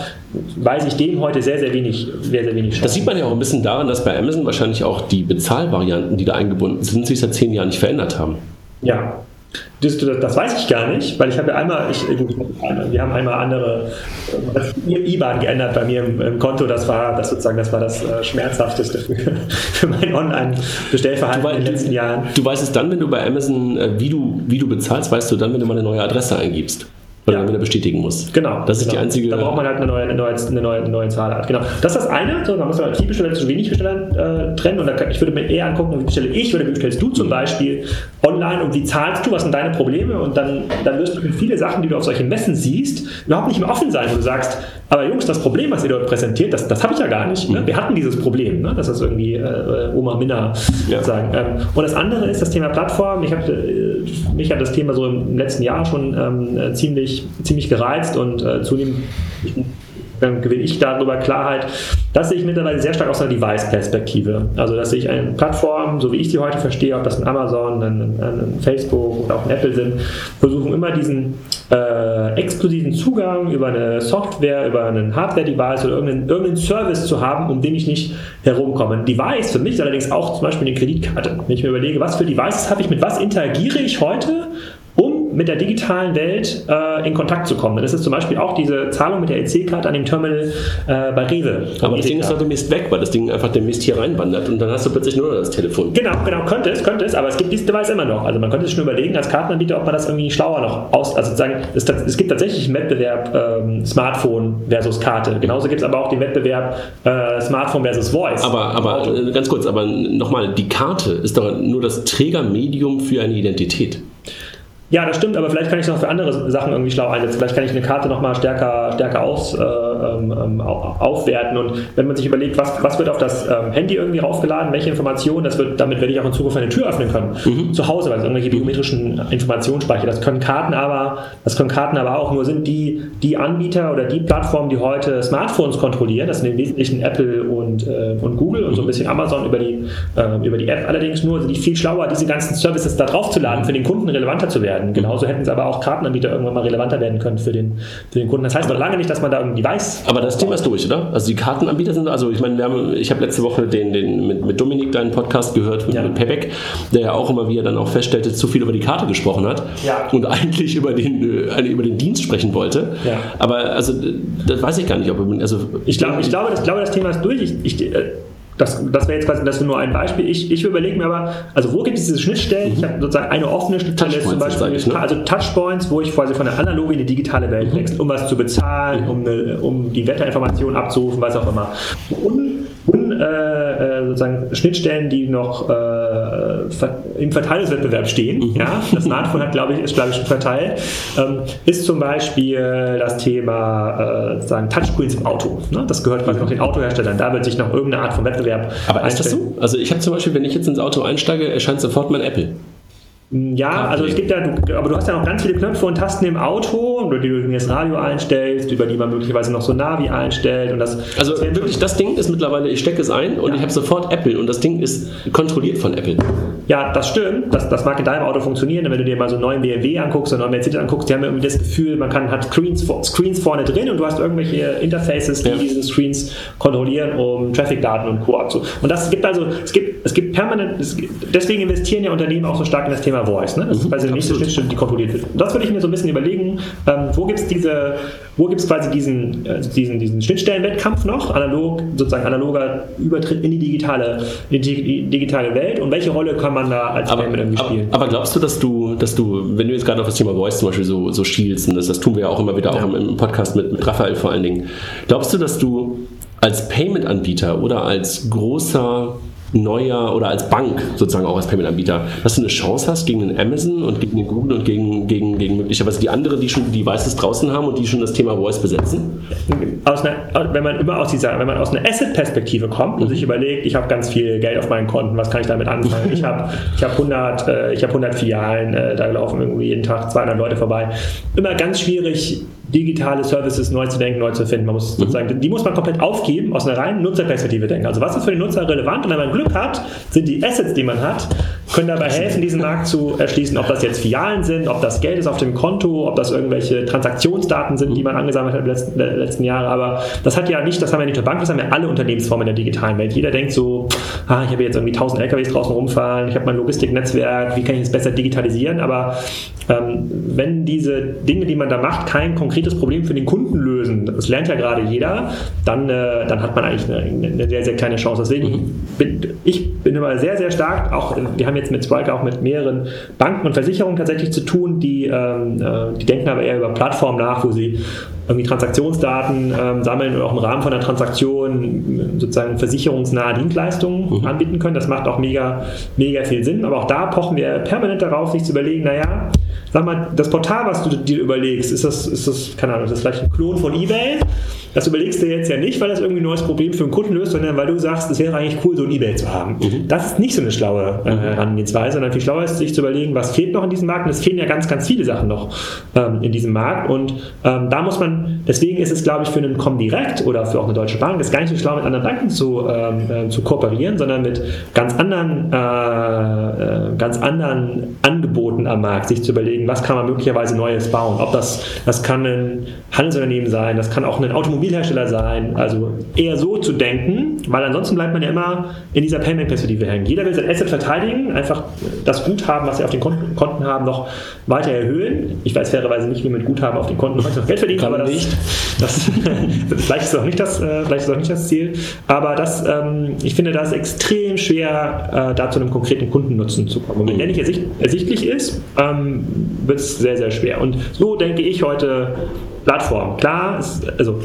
Speaker 3: weiß ich dem heute sehr, sehr wenig, sehr, sehr wenig
Speaker 1: Chance. Das sieht man ja auch ein bisschen daran, dass bei Amazon wahrscheinlich auch die Bezahlung Bezahlvarianten, die da eingebunden sind, sich seit zehn Jahren nicht verändert haben.
Speaker 3: Ja, das, das, weiß ich gar nicht, weil ich habe ja einmal, ich, wir haben einmal andere IBAN geändert bei mir im, im, Konto. Das war das sozusagen, das war das äh, schmerzhafteste für, *laughs* für mein Online-Bestellverhalten in den letzten Jahren.
Speaker 1: Du weißt es dann, wenn du bei Amazon, äh, wie du, wie du bezahlst, weißt du dann, wenn du mal eine neue Adresse eingibst. Weil ja. man wieder bestätigen muss.
Speaker 3: Genau.
Speaker 1: Das ist
Speaker 3: genau.
Speaker 1: die einzige.
Speaker 3: Da braucht man halt eine neue, eine neue, eine neue, eine neue Zahl. Genau. Das ist das eine. So, da muss man halt viel Besteller zu wenig Besteller äh, trennen. Und da, ich würde mir eher angucken, wie bestelle ich oder wie bestellst du zum Beispiel online und wie zahlst du, was sind deine Probleme? Und dann, dann wirst du viele Sachen, die du auf solchen Messen siehst, überhaupt nicht mehr offen sein, wo du sagst, aber Jungs, das Problem, was ihr dort präsentiert, das, das habe ich ja gar nicht. Ne? Mhm. Wir hatten dieses Problem, ne? das ist irgendwie äh, Oma Minna ja. sagen. Ähm, und das andere ist das Thema Plattform. Ich hab, äh, mich hat das Thema so im letzten Jahr schon ähm, ziemlich, ziemlich gereizt und äh, zunehmend dann gewinne ich darüber Klarheit. Das sehe ich mittlerweile sehr stark aus einer Device-Perspektive. Also, dass ich eine Plattform, so wie ich sie heute verstehe, ob das ein Amazon, ein, ein Facebook oder auch ein Apple sind, versuchen immer diesen äh, exklusiven Zugang über eine Software, über einen Hardware-Device oder irgendeinen, irgendeinen Service zu haben, um den ich nicht herumkomme. Ein Device für mich ist allerdings auch zum Beispiel eine Kreditkarte. Wenn ich mir überlege, was für Devices habe ich, mit was interagiere ich heute, mit der digitalen Welt äh, in Kontakt zu kommen. Das ist zum Beispiel auch diese Zahlung mit der EC-Karte an dem Terminal äh, bei Rewe.
Speaker 1: Aber das Ding ist doch demnächst weg, weil das Ding einfach demnächst hier reinwandert und dann hast du plötzlich nur noch das Telefon.
Speaker 3: Genau, genau, könnte es, könnte es, aber es gibt dieses Device immer noch. Also man könnte sich schon überlegen als Kartenanbieter, ob man das irgendwie schlauer noch aus, also sozusagen, es, es gibt tatsächlich einen Wettbewerb ähm, Smartphone versus Karte. Genauso gibt es aber auch den Wettbewerb äh, Smartphone versus Voice.
Speaker 1: Aber, aber äh, ganz kurz, aber nochmal, die Karte ist doch nur das Trägermedium für eine Identität.
Speaker 3: Ja, das stimmt, aber vielleicht kann ich es noch für andere Sachen irgendwie schlau einsetzen. Vielleicht kann ich eine Karte nochmal stärker, stärker aus, äh, ähm, ähm aufwerten. Und wenn man sich überlegt, was, was wird auf das ähm, Handy irgendwie raufgeladen, welche Informationen, das wird, damit werde ich auch in Zukunft eine Tür öffnen können. Mhm. Zu Hause, weil es irgendwelche biometrischen Informationen speichert. Das können Karten aber, das können Karten aber auch. Nur sind die, die Anbieter oder die Plattformen, die heute Smartphones kontrollieren, das sind im Wesentlichen Apple und, äh, und Google und so ein bisschen Amazon über die, äh, über die App allerdings nur, sind die viel schlauer, diese ganzen Services da drauf zu laden, für den Kunden relevanter zu werden werden. Genauso hätten es aber auch Kartenanbieter irgendwann mal relevanter werden können für den, für den Kunden. Das heißt noch lange nicht, dass man da irgendwie
Speaker 1: Aber das Thema ist durch, oder? Also die Kartenanbieter sind, also ich meine, wir haben, ich habe letzte Woche den, den mit, mit Dominik deinen Podcast gehört, mit, ja. mit Payback, der ja auch immer, wie er dann auch feststellte, zu viel über die Karte gesprochen hat ja. und eigentlich über den, äh, über den Dienst sprechen wollte. Ja. Aber also das weiß ich gar nicht, ob also
Speaker 3: ich, glaub, ich glaube, das, glaube, das Thema ist durch. Ich, ich, äh, das, das wäre jetzt quasi das nur ein Beispiel. Ich, ich überlege mir aber, also wo gibt es diese Schnittstellen? Mhm. Ich habe sozusagen eine offene Schnittstelle zum Beispiel, ich, ne? also Touchpoints, wo ich quasi von der analogen in die digitale Welt mhm. wechsle, um was zu bezahlen, mhm. um, eine, um die Wetterinformationen abzurufen, was auch immer. Und, und äh, äh, sozusagen Schnittstellen, die noch äh, im Verteilungswettbewerb stehen. Mhm. Ja? Das Smartphone hat, glaube ich, ist glaube ich verteilt. Ähm, ist zum Beispiel das Thema äh, sozusagen Touchscreens im Auto. Ne? Das gehört quasi noch den Autoherstellern. Da wird sich noch irgendeine Art von Wettbewerb
Speaker 1: aber ist das so? Also ich habe zum Beispiel, wenn ich jetzt ins Auto einsteige, erscheint sofort mein Apple.
Speaker 3: Ja, also es gibt ja, aber du hast ja noch ganz viele Knöpfe und Tasten im Auto, über die du das Radio einstellst, über die man möglicherweise noch so Navi einstellt und das.
Speaker 1: Also wirklich, das Ding ist mittlerweile, ich stecke es ein und ja. ich habe sofort Apple und das Ding ist kontrolliert von Apple.
Speaker 3: Ja, das stimmt. Das, das mag in deinem Auto funktionieren. Wenn du dir mal so einen neuen BMW anguckst oder einen neuen Mercedes anguckst, die haben irgendwie das Gefühl, man kann, hat Screens, Screens vorne drin und du hast irgendwelche Interfaces, die ja. diese Screens kontrollieren, um Traffic-Daten und Co. abzu. Und das gibt also, es gibt, es gibt permanent, es, deswegen investieren ja Unternehmen auch so stark in das Thema Voice. Ne? Das ist quasi die nächste Schnittstelle, die kontrolliert wird. Und das würde ich mir so ein bisschen überlegen, ähm, wo gibt es diese, wo gibt es quasi diesen, äh, diesen, diesen Schnittstellenwettkampf noch, analog, sozusagen analoger Übertritt in die digitale, in die digitale Welt und welche Rolle kann man da als
Speaker 1: aber, Payment irgendwie spielen? Aber, aber, glaubst du, dass du, dass du, wenn du jetzt gerade auf das Thema Voice zum Beispiel so, so schielst, und das, das tun wir ja auch immer wieder, ja. auch im, im Podcast mit, mit Raphael vor allen Dingen, glaubst du, dass du als Payment-Anbieter oder als großer neuer oder als Bank sozusagen auch als Payment-Anbieter, dass du eine Chance hast gegen den Amazon und gegen den Google und gegen, gegen, gegen möglicherweise die anderen, die schon die Devices draußen haben und die schon das Thema Voice besetzen?
Speaker 3: Einer, wenn man immer aus dieser, wenn man aus einer Asset-Perspektive kommt und sich überlegt, ich habe ganz viel Geld auf meinen Konten, was kann ich damit anfangen? Ich habe ich hab 100, äh, ich hab 100 Filialen, äh, da laufen irgendwie jeden Tag 200 Leute vorbei. Immer ganz schwierig, digitale Services neu zu denken, neu zu finden. Man muss mhm. sozusagen, die muss man komplett aufgeben, aus einer reinen Nutzerperspektive denken. Also was ist für den Nutzer relevant? Und wenn man Glück hat, sind die Assets, die man hat, können dabei helfen, diesen Markt zu erschließen, ob das jetzt Filialen sind, ob das Geld ist auf dem Konto, ob das irgendwelche Transaktionsdaten sind, die man angesammelt hat in den letzten, äh, letzten Jahren. Aber das hat ja nicht, das haben ja nicht nur Banken, das haben ja alle Unternehmensformen in der digitalen Welt. Jeder denkt so, ah, ich habe jetzt irgendwie 1000 LKWs draußen rumfahren, ich habe mein Logistiknetzwerk, wie kann ich das besser digitalisieren? Aber ähm, wenn diese Dinge, die man da macht, kein konkretes Problem für den Kunden lösen, das lernt ja gerade jeder, dann, äh, dann hat man eigentlich eine, eine, sehr, sehr kleine Chance. Deswegen mhm. bin ich bin immer sehr, sehr stark, auch wir haben jetzt mit Spriker auch mit mehreren Banken und Versicherungen tatsächlich zu tun, die, ähm, äh, die denken aber eher über Plattformen nach, wo sie irgendwie Transaktionsdaten ähm, sammeln und auch im Rahmen von einer Transaktion sozusagen versicherungsnahe Dienstleistungen mhm. anbieten können. Das macht auch mega, mega viel Sinn. Aber auch da pochen wir permanent darauf, sich zu überlegen, naja, sag mal, das Portal, was du dir überlegst, ist das, ist das, keine Ahnung, ist das vielleicht ein Klon von eBay? Das überlegst du jetzt ja nicht, weil das irgendwie ein neues Problem für einen Kunden löst, sondern weil du sagst, es wäre eigentlich cool, so ein Ebay zu haben. Mhm. Das ist nicht so eine schlaue äh, mhm. Herangehensweise, sondern viel schlauer ist, sich zu überlegen, was fehlt noch in diesem Markt. Und es fehlen ja ganz, ganz viele Sachen noch ähm, in diesem Markt. Und ähm, da muss man, deswegen ist es, glaube ich, für einen Comdirect oder für auch eine Deutsche Bank, ist gar nicht so schlau, mit anderen Banken zu, ähm, äh, zu kooperieren, sondern mit ganz anderen, äh, äh, ganz anderen Angeboten am Markt, sich zu überlegen, was kann man möglicherweise Neues bauen. Ob das, das kann ein Handelsunternehmen sein, das kann auch ein Automobil Automobilhersteller sein. Also eher so zu denken, weil ansonsten bleibt man ja immer in dieser Payment-Perspektive hängen. Jeder will sein Asset verteidigen, einfach das Guthaben, was sie auf den Konten, haben, noch weiter erhöhen. Ich weiß fairerweise nicht, wie mit Guthaben auf den Konten heute noch Geld verdienen,
Speaker 1: aber das, nicht.
Speaker 3: Das, *laughs* vielleicht, ist auch nicht das, äh, vielleicht ist auch nicht das Ziel. Aber das, ähm, ich finde, das ist extrem schwer, äh, da zu einem konkreten Kundennutzen zu kommen. Und wenn der nicht ersicht, ersichtlich ist, ähm, wird es sehr, sehr schwer. Und so denke ich heute Plattform. Klar, also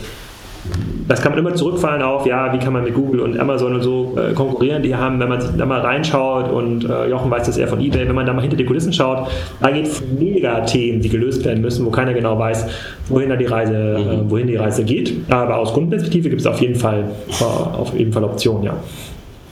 Speaker 3: das kann man immer zurückfallen auf, ja, wie kann man mit Google und Amazon und so äh, konkurrieren. Die haben, wenn man da mal reinschaut und äh, Jochen weiß das eher von eBay, wenn man da mal hinter die Kulissen schaut, da geht es mega Themen, die gelöst werden müssen, wo keiner genau weiß, wohin da die Reise, äh, mhm. wohin die Reise geht. Aber aus Kundenperspektive gibt es auf jeden Fall äh, auf jeden Fall Optionen, ja.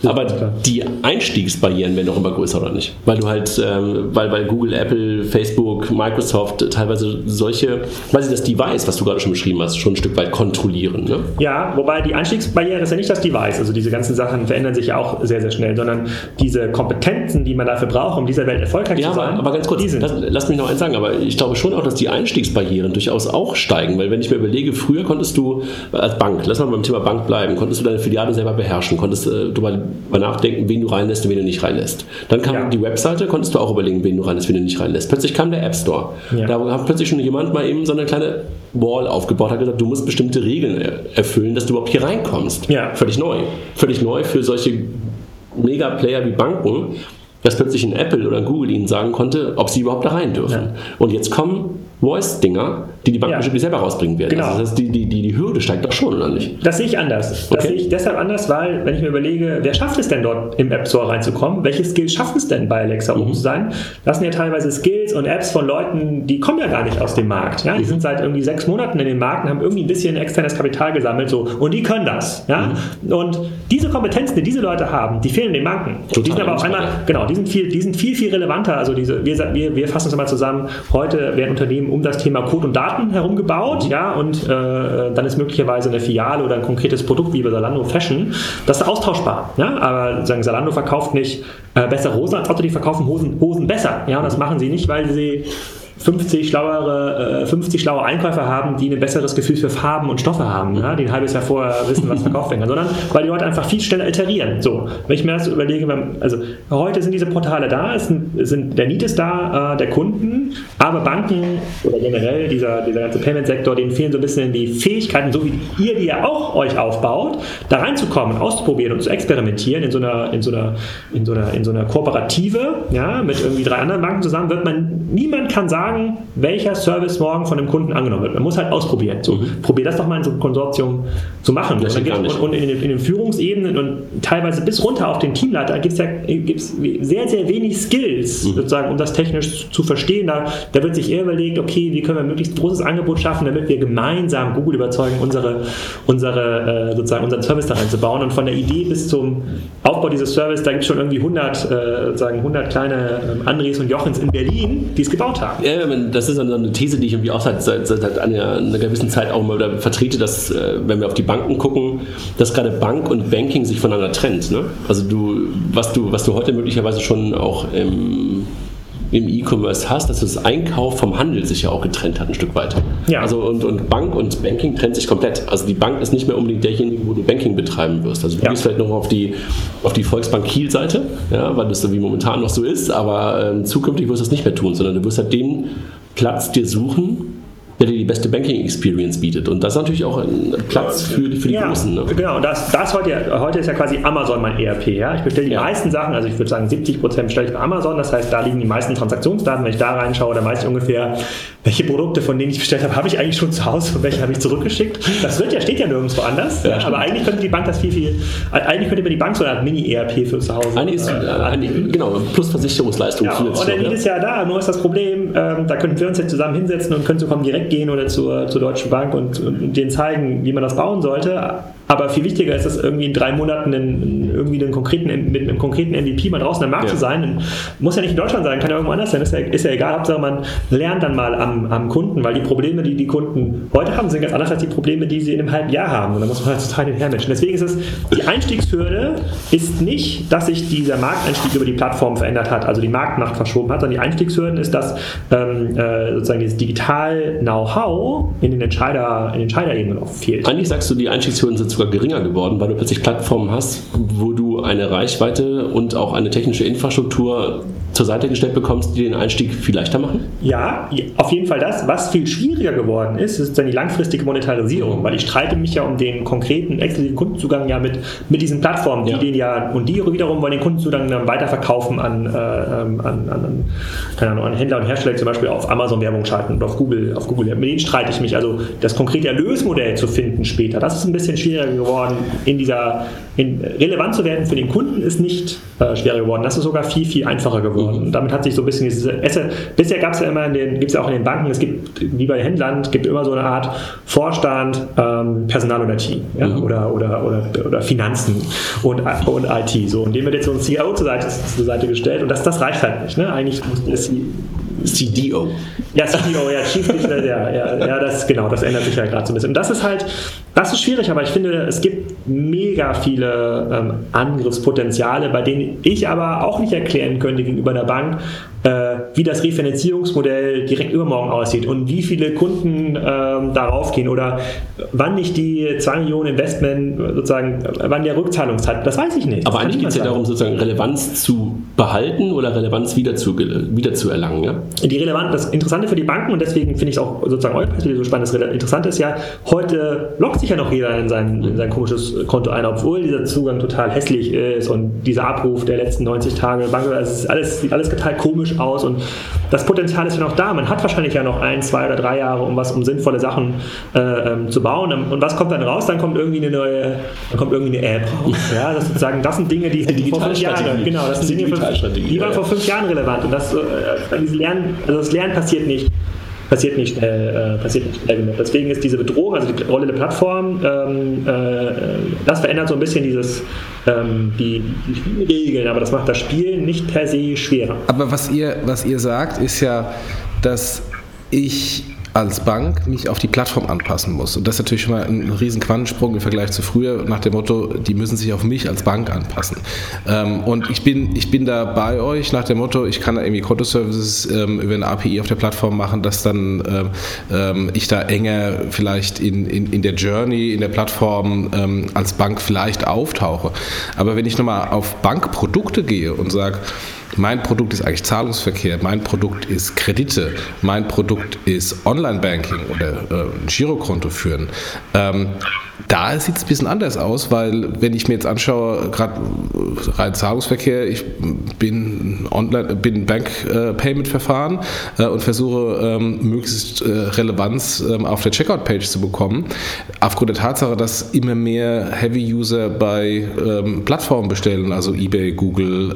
Speaker 1: Aber die Einstiegsbarrieren werden doch immer größer, oder nicht? Weil du halt, ähm, weil, weil Google, Apple, Facebook, Microsoft teilweise solche, weil sie das Device, was du gerade schon beschrieben hast, schon ein Stück weit kontrollieren. Ne?
Speaker 3: Ja, wobei die Einstiegsbarriere ist ja nicht das Device. Also diese ganzen Sachen verändern sich ja auch sehr, sehr schnell, sondern diese Kompetenzen, die man dafür braucht, um dieser Welt erfolgreich
Speaker 1: ja,
Speaker 3: zu sein.
Speaker 1: Aber, aber ganz kurz, lass, lass, mich noch eins sagen, aber ich glaube schon auch, dass die Einstiegsbarrieren durchaus auch steigen, weil wenn ich mir überlege, früher konntest du als Bank, lass mal beim Thema Bank bleiben, konntest du deine Filiale selber beherrschen, konntest äh, du mal mal nachdenken, wen du reinlässt und wen du nicht reinlässt. Dann kam ja. die Webseite, konntest du auch überlegen, wen du reinlässt, wen du nicht reinlässt. Plötzlich kam der App Store. Ja. Da hat plötzlich schon jemand mal eben so eine kleine Wall aufgebaut, hat gesagt, du musst bestimmte Regeln erfüllen, dass du überhaupt hier reinkommst. Ja. Völlig neu. Völlig neu für solche Mega-Player wie Banken, dass plötzlich ein Apple oder ein Google ihnen sagen konnte, ob sie überhaupt da rein dürfen. Und jetzt kommen Voice-Dinger, die die Banken ja. bestimmt selber rausbringen werden. Genau. Also das heißt, die, die, die, die Hürde steigt doch schon, oder nicht?
Speaker 3: Das sehe ich anders. Das okay. sehe ich deshalb anders, weil, wenn ich mir überlege, wer schafft es denn dort im App Store reinzukommen? Welche Skills schafft es denn bei Alexa mhm. oben zu sein? Das sind ja teilweise Skills und Apps von Leuten, die kommen ja gar nicht aus dem Markt. Ja? Die mhm. sind seit irgendwie sechs Monaten in den Markt und haben irgendwie ein bisschen externes Kapital gesammelt so, und die können das. Ja? Mhm. Und diese Kompetenzen, die diese Leute haben, die fehlen den Banken. Total die sind aber auf einmal, genau, die sind viel, die sind viel, viel relevanter. Also diese, wir, wir, wir fassen es mal zusammen. Heute werden Unternehmen um das Thema Code und Daten herum gebaut, ja, und äh, dann ist möglicherweise eine Filiale oder ein konkretes Produkt wie bei Salando Fashion, das ist austauschbar. Ja? Aber sagen, Salando verkauft nicht äh, bessere Hosen als Otto, die verkaufen Hosen, Hosen besser. Ja, und das machen sie nicht, weil sie 50 schlauere, äh, 50 schlaue Einkäufer haben, die ein besseres Gefühl für Farben und Stoffe haben, ja, die ein halbes Jahr vorher wissen, was verkauft werden kann, sondern weil die Leute einfach viel schneller iterieren. So, wenn ich mir das überlege, also heute sind diese Portale da, sind, sind der Need ist da, äh, der Kunden, aber Banken oder generell dieser, dieser ganze Payment-Sektor, denen fehlen so ein bisschen die Fähigkeiten, so wie ihr die ja auch euch aufbaut, da reinzukommen, auszuprobieren und zu experimentieren in so einer, in so einer, in so einer, in so einer Kooperative, ja, mit irgendwie drei anderen Banken zusammen, wird man, niemand kann sagen, sagen, welcher Service morgen von dem Kunden angenommen wird. Man muss halt ausprobieren. So, mhm. Probier das doch mal in so einem Konsortium zu machen. Und, und, und, in, den, in den Führungsebenen und teilweise bis runter auf den Teamleiter gibt es ja gibt's sehr, sehr wenig Skills, mhm. sozusagen, um das technisch zu verstehen. Da, da wird sich eher überlegt, okay, wie können wir möglichst großes Angebot schaffen, damit wir gemeinsam Google überzeugen, unsere, unsere, äh, sozusagen unseren Service da reinzubauen. Und von der Idee bis zum Aufbau dieses Service, da gibt es schon irgendwie 100, äh, sozusagen 100 kleine ähm, Andres und Jochens in Berlin, die es gebaut haben.
Speaker 1: Ja, das ist eine These, die ich irgendwie auch seit, seit, seit einer, einer, gewissen Zeit auch mal vertrete, dass, äh, wenn wir auf die Banken gucken, dass gerade Bank und Banking sich voneinander trennt. Ne? Also du, was du, was du heute möglicherweise schon auch im im E-Commerce hast, dass das Einkauf vom Handel sich ja auch getrennt hat ein Stück weit. Ja. Also und, und Bank und Banking trennt sich komplett. Also die Bank ist nicht mehr unbedingt derjenige, wo du Banking betreiben wirst. Also du ja. gehst vielleicht noch auf die, auf die Volksbank Kiel-Seite, ja, weil das so wie momentan noch so ist, aber ähm, zukünftig wirst du das nicht mehr tun, sondern du wirst halt den Platz dir suchen, der dir die beste Banking-Experience bietet. Und das ist natürlich auch ein Platz für, für die ja, Großen. Ne?
Speaker 3: Genau, das, das heute, heute ist ja quasi Amazon mein ERP. Ja? Ich bestelle die ja. meisten Sachen, also ich würde sagen 70 Prozent bestelle ich bei Amazon, das heißt, da liegen die meisten Transaktionsdaten. Wenn ich da reinschaue, dann weiß ich ungefähr, welche Produkte, von denen ich bestellt habe, habe ich eigentlich schon zu Hause und welche habe ich zurückgeschickt. Das wird ja, steht ja nirgendwo anders. Ja, aber eigentlich könnte die Bank das viel, viel, eigentlich könnte mir die Bank so eine Mini-ERP für zu Hause.
Speaker 1: Eigentlich ist, äh, genau, plus Versicherungsleistung.
Speaker 3: Ja, und dann jedes Jahr da, nur ist das Problem, ähm, da könnten wir uns jetzt zusammen hinsetzen und können zu kommen direkt gehen oder zur zur Deutschen Bank und, und denen zeigen, wie man das bauen sollte. Aber viel wichtiger ist es, irgendwie in drei Monaten in, irgendwie einen konkreten, mit einem konkreten MVP mal draußen am Markt ja. zu sein. Und muss ja nicht in Deutschland sein, kann ja irgendwo anders sein, ist ja, ist ja egal. Hauptsache man lernt dann mal am, am Kunden, weil die Probleme, die die Kunden heute haben, sind ganz anders als die Probleme, die sie in einem halben Jahr haben. Und da muss man halt total hinhermenschen. Deswegen ist es, die Einstiegshürde ist nicht, dass sich dieser Markteinstieg über die Plattform verändert hat, also die Marktmacht verschoben hat, sondern die Einstiegshürden ist, dass ähm, äh, sozusagen dieses Digital-Know-how in den Entscheider, in Entscheiderebenen auch fehlt.
Speaker 1: Eigentlich sagst du, die Einstiegshürden sind sogar geringer geworden, weil du plötzlich Plattformen hast, wo du eine Reichweite und auch eine technische Infrastruktur zur Seite gestellt bekommst, die den Einstieg viel leichter machen?
Speaker 3: Ja, auf jeden Fall das. Was viel schwieriger geworden ist, ist dann die langfristige Monetarisierung, weil ich streite mich ja um den konkreten exklusiven Kundenzugang ja mit, mit diesen Plattformen, die ja. den ja, und die wiederum wollen den Kundenzugang dann weiterverkaufen an, äh, ähm, an, an, keine Ahnung, an Händler und Hersteller, zum Beispiel auf Amazon Werbung schalten oder auf Google, auf Google. Mit denen streite ich mich. Also das konkrete Erlösmodell zu finden später, das ist ein bisschen schwieriger geworden. In dieser, in, relevant zu werden für den Kunden ist nicht äh, schwerer geworden. Das ist sogar viel, viel einfacher geworden. Und damit hat sich so ein bisschen diese Esse, bisher gab es ja immer in den, gibt es ja auch in den Banken, es gibt, wie bei Händlern, es gibt immer so eine Art Vorstand, ähm, Personal oder Team ja, mhm. oder, oder, oder, oder Finanzen und, und IT. So. Und dem wird jetzt so ein CEO zur Seite, zur Seite gestellt und das, das reicht halt nicht. Ne? Eigentlich muss
Speaker 1: CDO.
Speaker 3: Ja, CDO, ja, Chief Digital, ja, ja, ja, das, genau, das ändert sich ja gerade so ein bisschen. Und das ist halt, das ist schwierig, aber ich finde, es gibt mega viele ähm, Angriffspotenziale, bei denen ich aber auch nicht erklären könnte gegenüber der Bank, äh, wie das Refinanzierungsmodell direkt übermorgen aussieht und wie viele Kunden ähm, darauf gehen oder wann nicht die 2 Millionen Investment sozusagen, wann der Rückzahlungszeit, das weiß ich nicht.
Speaker 1: Aber eigentlich geht es ja darum, sozusagen Relevanz zu behalten oder Relevanz wieder zu, wieder zu erlangen. Ja?
Speaker 3: Die Relevanz, das Interessante für die Banken und deswegen finde ich es auch sozusagen euer Perspektive so spannend, das Interessante ist ja, heute lockt sich ja noch jeder in sein, in sein komisches Konto ein, obwohl dieser Zugang total hässlich ist und dieser Abruf der letzten 90 Tage, Bank, also es alles, sieht alles total komisch aus und das Potenzial ist ja noch da. Man hat wahrscheinlich ja noch ein, zwei oder drei Jahre, um was, um sinnvolle Sachen äh, ähm, zu bauen. Und was kommt dann raus? Dann kommt irgendwie eine neue, dann kommt irgendwie eine App raus. Ja, das sozusagen, das sind Dinge, die, die vor fünf Jahren, genau, das sind Dinge, die waren vor fünf Jahren relevant. Und das, äh, Lernen, also das Lernen passiert nicht passiert nicht schnell, äh, passiert nicht schnell genug. Deswegen ist diese Bedrohung, also die Rolle der Plattform, ähm, äh, das verändert so ein bisschen dieses, ähm, die, die Spielregeln, aber das macht das Spiel nicht per se schwerer.
Speaker 2: Aber was ihr, was ihr sagt, ist ja, dass ich als Bank mich auf die Plattform anpassen muss. Und das ist natürlich schon mal ein riesen Quantensprung im Vergleich zu früher, nach dem Motto, die müssen sich auf mich als Bank anpassen. Ähm, und ich bin, ich bin da bei euch nach dem Motto, ich kann da irgendwie Kontoservices ähm, über eine API auf der Plattform machen, dass dann ähm, ich da enger vielleicht in, in, in der Journey, in der Plattform als Bank vielleicht auftauche. Aber wenn ich nochmal auf Bankprodukte gehe und sage, mein Produkt ist eigentlich Zahlungsverkehr, mein Produkt ist Kredite, mein Produkt ist Online-Banking oder äh, Girokonto führen. Ähm, da sieht es ein bisschen anders aus, weil wenn ich mir jetzt anschaue, gerade rein Zahlungsverkehr, ich bin online, bin Bank-Payment-Verfahren äh, und versuche ähm, möglichst äh, Relevanz ähm, auf der Checkout-Page zu bekommen. Aufgrund der Tatsache, dass immer mehr Heavy-User bei ähm, Plattformen bestellen, also eBay, Google,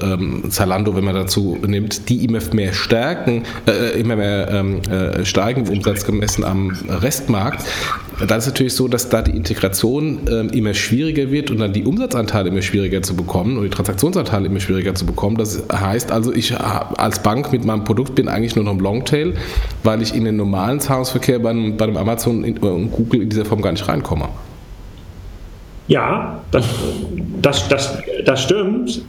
Speaker 2: Zalando, wenn man dazu nimmt, die immer mehr stärken, äh, immer mehr äh, steigen im Umsatz gemessen am Restmarkt, dann ist es natürlich so, dass da die Integration ähm, immer schwieriger wird und dann die Umsatzanteile immer schwieriger zu bekommen und die Transaktionsanteile immer schwieriger zu bekommen. Das heißt also, ich als Bank mit meinem Produkt bin eigentlich nur noch im Longtail, weil ich in den normalen Zahlungsverkehr bei bei einem Amazon und Google in dieser Form gar nicht reinkomme.
Speaker 3: Ja, das, das, das, das stimmt.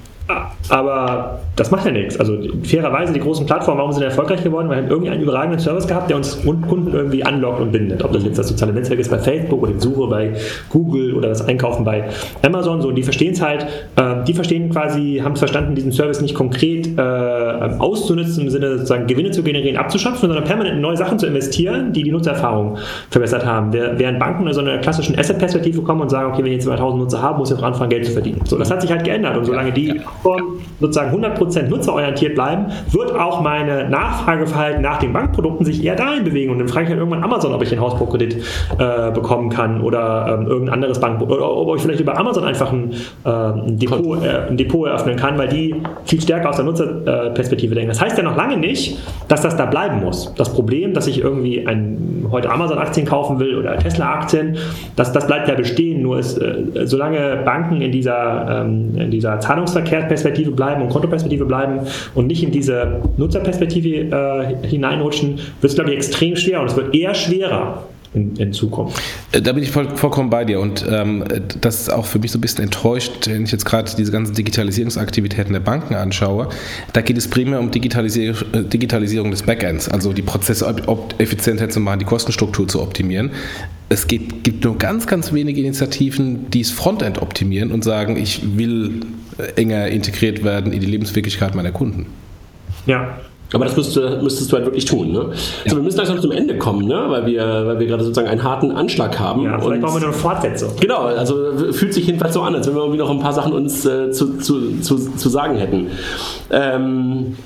Speaker 3: Aber das macht ja nichts. Also fairerweise, die großen Plattformen, warum sind erfolgreich geworden? Wir haben irgendeinen überragenden Service gehabt, der uns Kunden irgendwie anlockt und bindet. Ob das jetzt das soziale Netzwerk ist bei Facebook oder die Suche bei Google oder das Einkaufen bei Amazon, so, die verstehen es halt, äh, die verstehen quasi, haben es verstanden, diesen Service nicht konkret äh, auszunutzen, im Sinne sozusagen Gewinne zu generieren, abzuschaffen, sondern permanent in neue Sachen zu investieren, die die Nutzererfahrung verbessert haben. Während Banken in so einer klassischen Asset-Perspektive kommen und sagen, okay, wenn jetzt 2000 Nutzer habe, muss ich auch anfangen, Geld zu verdienen. So, das hat sich halt geändert und solange die Plattformen sozusagen 100% nutzerorientiert bleiben, wird auch meine Nachfrageverhalten nach den Bankprodukten sich eher dahin bewegen. Und dann frage ich halt irgendwann Amazon, ob ich den Hausbaukredit äh, bekommen kann oder ähm, irgendein anderes Bank oder ob ich vielleicht über Amazon einfach ein, äh, ein, Depot, äh, ein Depot eröffnen kann, weil die viel stärker aus der Nutzerperspektive denken. Das heißt ja noch lange nicht, dass das da bleiben muss. Das Problem, dass ich irgendwie ein, heute Amazon-Aktien kaufen will oder Tesla-Aktien, das, das bleibt ja bestehen. Nur ist, äh, solange Banken in dieser, ähm, in dieser Zahlungsverkehr Perspektive bleiben und Kontoperspektive bleiben und nicht in diese Nutzerperspektive äh, hineinrutschen, wird es, glaube ich, extrem schwer und es wird eher schwerer, in, in, Zukunft.
Speaker 2: Äh, da bin ich voll, vollkommen bei dir und ähm, das ist auch für mich so ein bisschen enttäuscht, wenn ich jetzt gerade diese ganzen Digitalisierungsaktivitäten der Banken anschaue. Da geht es primär um Digitalisierung, äh, Digitalisierung des Backends, also die Prozesse effizienter zu machen, die Kostenstruktur zu optimieren. Es geht, gibt nur ganz, ganz wenige Initiativen, die das Frontend optimieren und sagen, ich will äh, enger integriert werden in die Lebenswirklichkeit meiner Kunden.
Speaker 1: Ja, aber das müsste, müsstest du halt wirklich tun. Ne? Ja. So, wir müssen langsam zum Ende kommen, ne? weil, wir, weil wir gerade sozusagen einen harten Anschlag haben.
Speaker 3: Ja, vielleicht brauchen wir noch eine Fortsetzung.
Speaker 1: Genau, also fühlt sich jedenfalls so an, als wenn wir irgendwie noch ein paar Sachen uns äh, zu, zu, zu, zu sagen hätten. Ähm,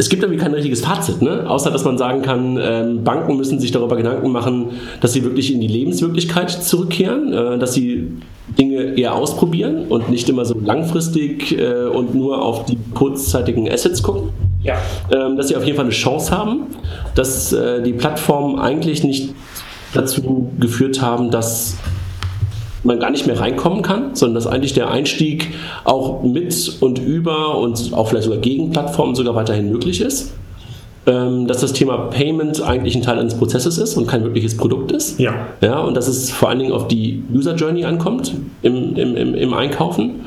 Speaker 1: es gibt irgendwie kein richtiges Fazit, ne? außer dass man sagen kann, ähm, Banken müssen sich darüber Gedanken machen, dass sie wirklich in die Lebenswirklichkeit zurückkehren, äh, dass sie Dinge eher ausprobieren und nicht immer so langfristig äh, und nur auf die kurzzeitigen Assets gucken. Ja. Ähm, dass sie auf jeden Fall eine Chance haben, dass äh, die Plattformen eigentlich nicht dazu geführt haben, dass man gar nicht mehr reinkommen kann, sondern dass eigentlich der Einstieg auch mit und über und auch vielleicht sogar gegen Plattformen sogar weiterhin möglich ist. Ähm, dass das Thema Payment eigentlich ein Teil eines Prozesses ist und kein wirkliches Produkt ist.
Speaker 3: Ja.
Speaker 1: ja und dass es vor allen Dingen auf die User Journey ankommt im, im, im, im Einkaufen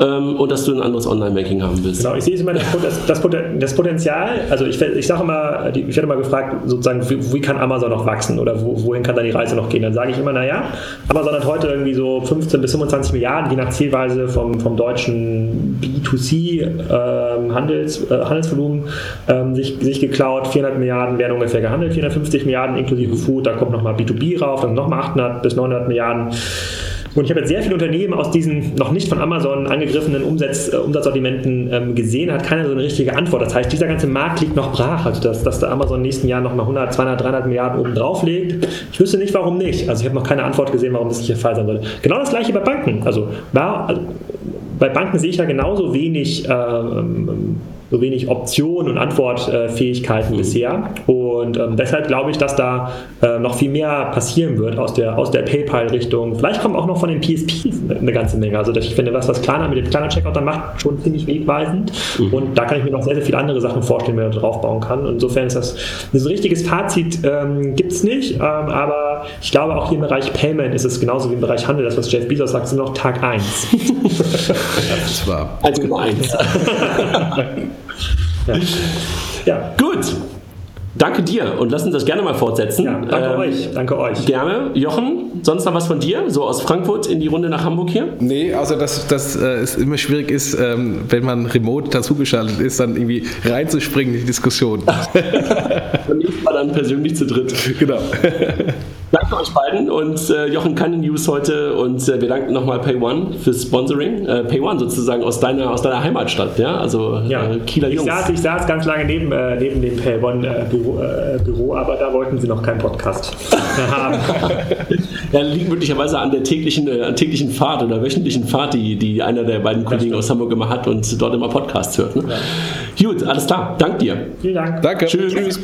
Speaker 1: ähm, und dass du ein anderes Online-Banking haben willst.
Speaker 3: Genau, ich sehe immer das, das, das Potenzial, also ich, ich sage immer, ich werde immer gefragt, sozusagen, wie, wie, kann Amazon noch wachsen oder wo, wohin kann da die Reise noch gehen? Dann sage ich immer, naja, Amazon hat heute irgendwie so 15 bis 25 Milliarden, je nach Zielweise vom, vom deutschen B2C ähm, Handels, äh, Handelsvolumen ähm, sich, sich geklaut. 400 Milliarden werden ungefähr gehandelt, 450 Milliarden inklusive Food, da kommt nochmal B2B rauf, dann nochmal 800 bis 900 Milliarden. Und ich habe jetzt sehr viele Unternehmen aus diesen noch nicht von Amazon angegriffenen Umsatz, äh, Umsatzsortimenten ähm, gesehen, hat keiner so eine richtige Antwort. Das heißt, dieser ganze Markt liegt noch brach, also dass, dass der Amazon den nächsten Jahren noch mal 100, 200, 300 Milliarden oben drauf legt. Ich wüsste nicht, warum nicht. Also ich habe noch keine Antwort gesehen, warum das nicht der Fall sein sollte. Genau das gleiche bei Banken. Also, war, also bei Banken sehe ich ja genauso wenig äh, so wenig Optionen und Antwortfähigkeiten mhm. bisher. Und ähm, deshalb glaube ich, dass da äh, noch viel mehr passieren wird aus der, aus der PayPal-Richtung. Vielleicht kommt auch noch von den PSPs eine ganze Menge. Also ich finde, was, was Klarna mit dem Klarna Checkout dann macht, schon ziemlich wegweisend. Mhm. Und da kann ich mir noch sehr, sehr viele andere Sachen vorstellen, wie man drauf bauen kann. Und insofern ist das ein so richtiges Fazit ähm, gibt es nicht. Ähm, aber ich glaube, auch hier im Bereich Payment ist es genauso wie im Bereich Handel, das, was Jeff Bezos sagt, sind noch Tag 1. *laughs*
Speaker 1: das war 1,1. ja. *laughs* ja. Gut. Danke dir und lass uns das gerne mal fortsetzen. Ja,
Speaker 3: danke ähm, euch. Danke euch.
Speaker 1: Gerne. Jochen, sonst noch was von dir? So aus Frankfurt in die Runde nach Hamburg hier?
Speaker 2: Nee, außer dass, dass äh, es immer schwierig ist, ähm, wenn man remote dazugeschaltet ist, dann irgendwie reinzuspringen in die Diskussion.
Speaker 1: Beim nächsten Mal dann persönlich zu dritt.
Speaker 2: Genau. *laughs*
Speaker 1: Danke euch beiden und äh, Jochen, keine News heute und äh, wir danken nochmal PayOne fürs Sponsoring. Äh, PayOne sozusagen aus deiner, aus deiner Heimatstadt, ja, also
Speaker 3: ja. Äh, Kieler Jungs. Ich saß, ich saß ganz lange neben, äh, neben dem PayOne-Büro, äh, Büro, aber da wollten sie noch keinen Podcast haben. *laughs*
Speaker 1: ja, liegt möglicherweise an der täglichen, an täglichen Fahrt oder wöchentlichen Fahrt, die, die einer der beiden Kollegen aus Hamburg immer hat und dort immer Podcasts hört. Ne? Ja. Gut, alles klar. Dank dir.
Speaker 3: Vielen Dank.
Speaker 2: Danke. Tschüss. Tschüss.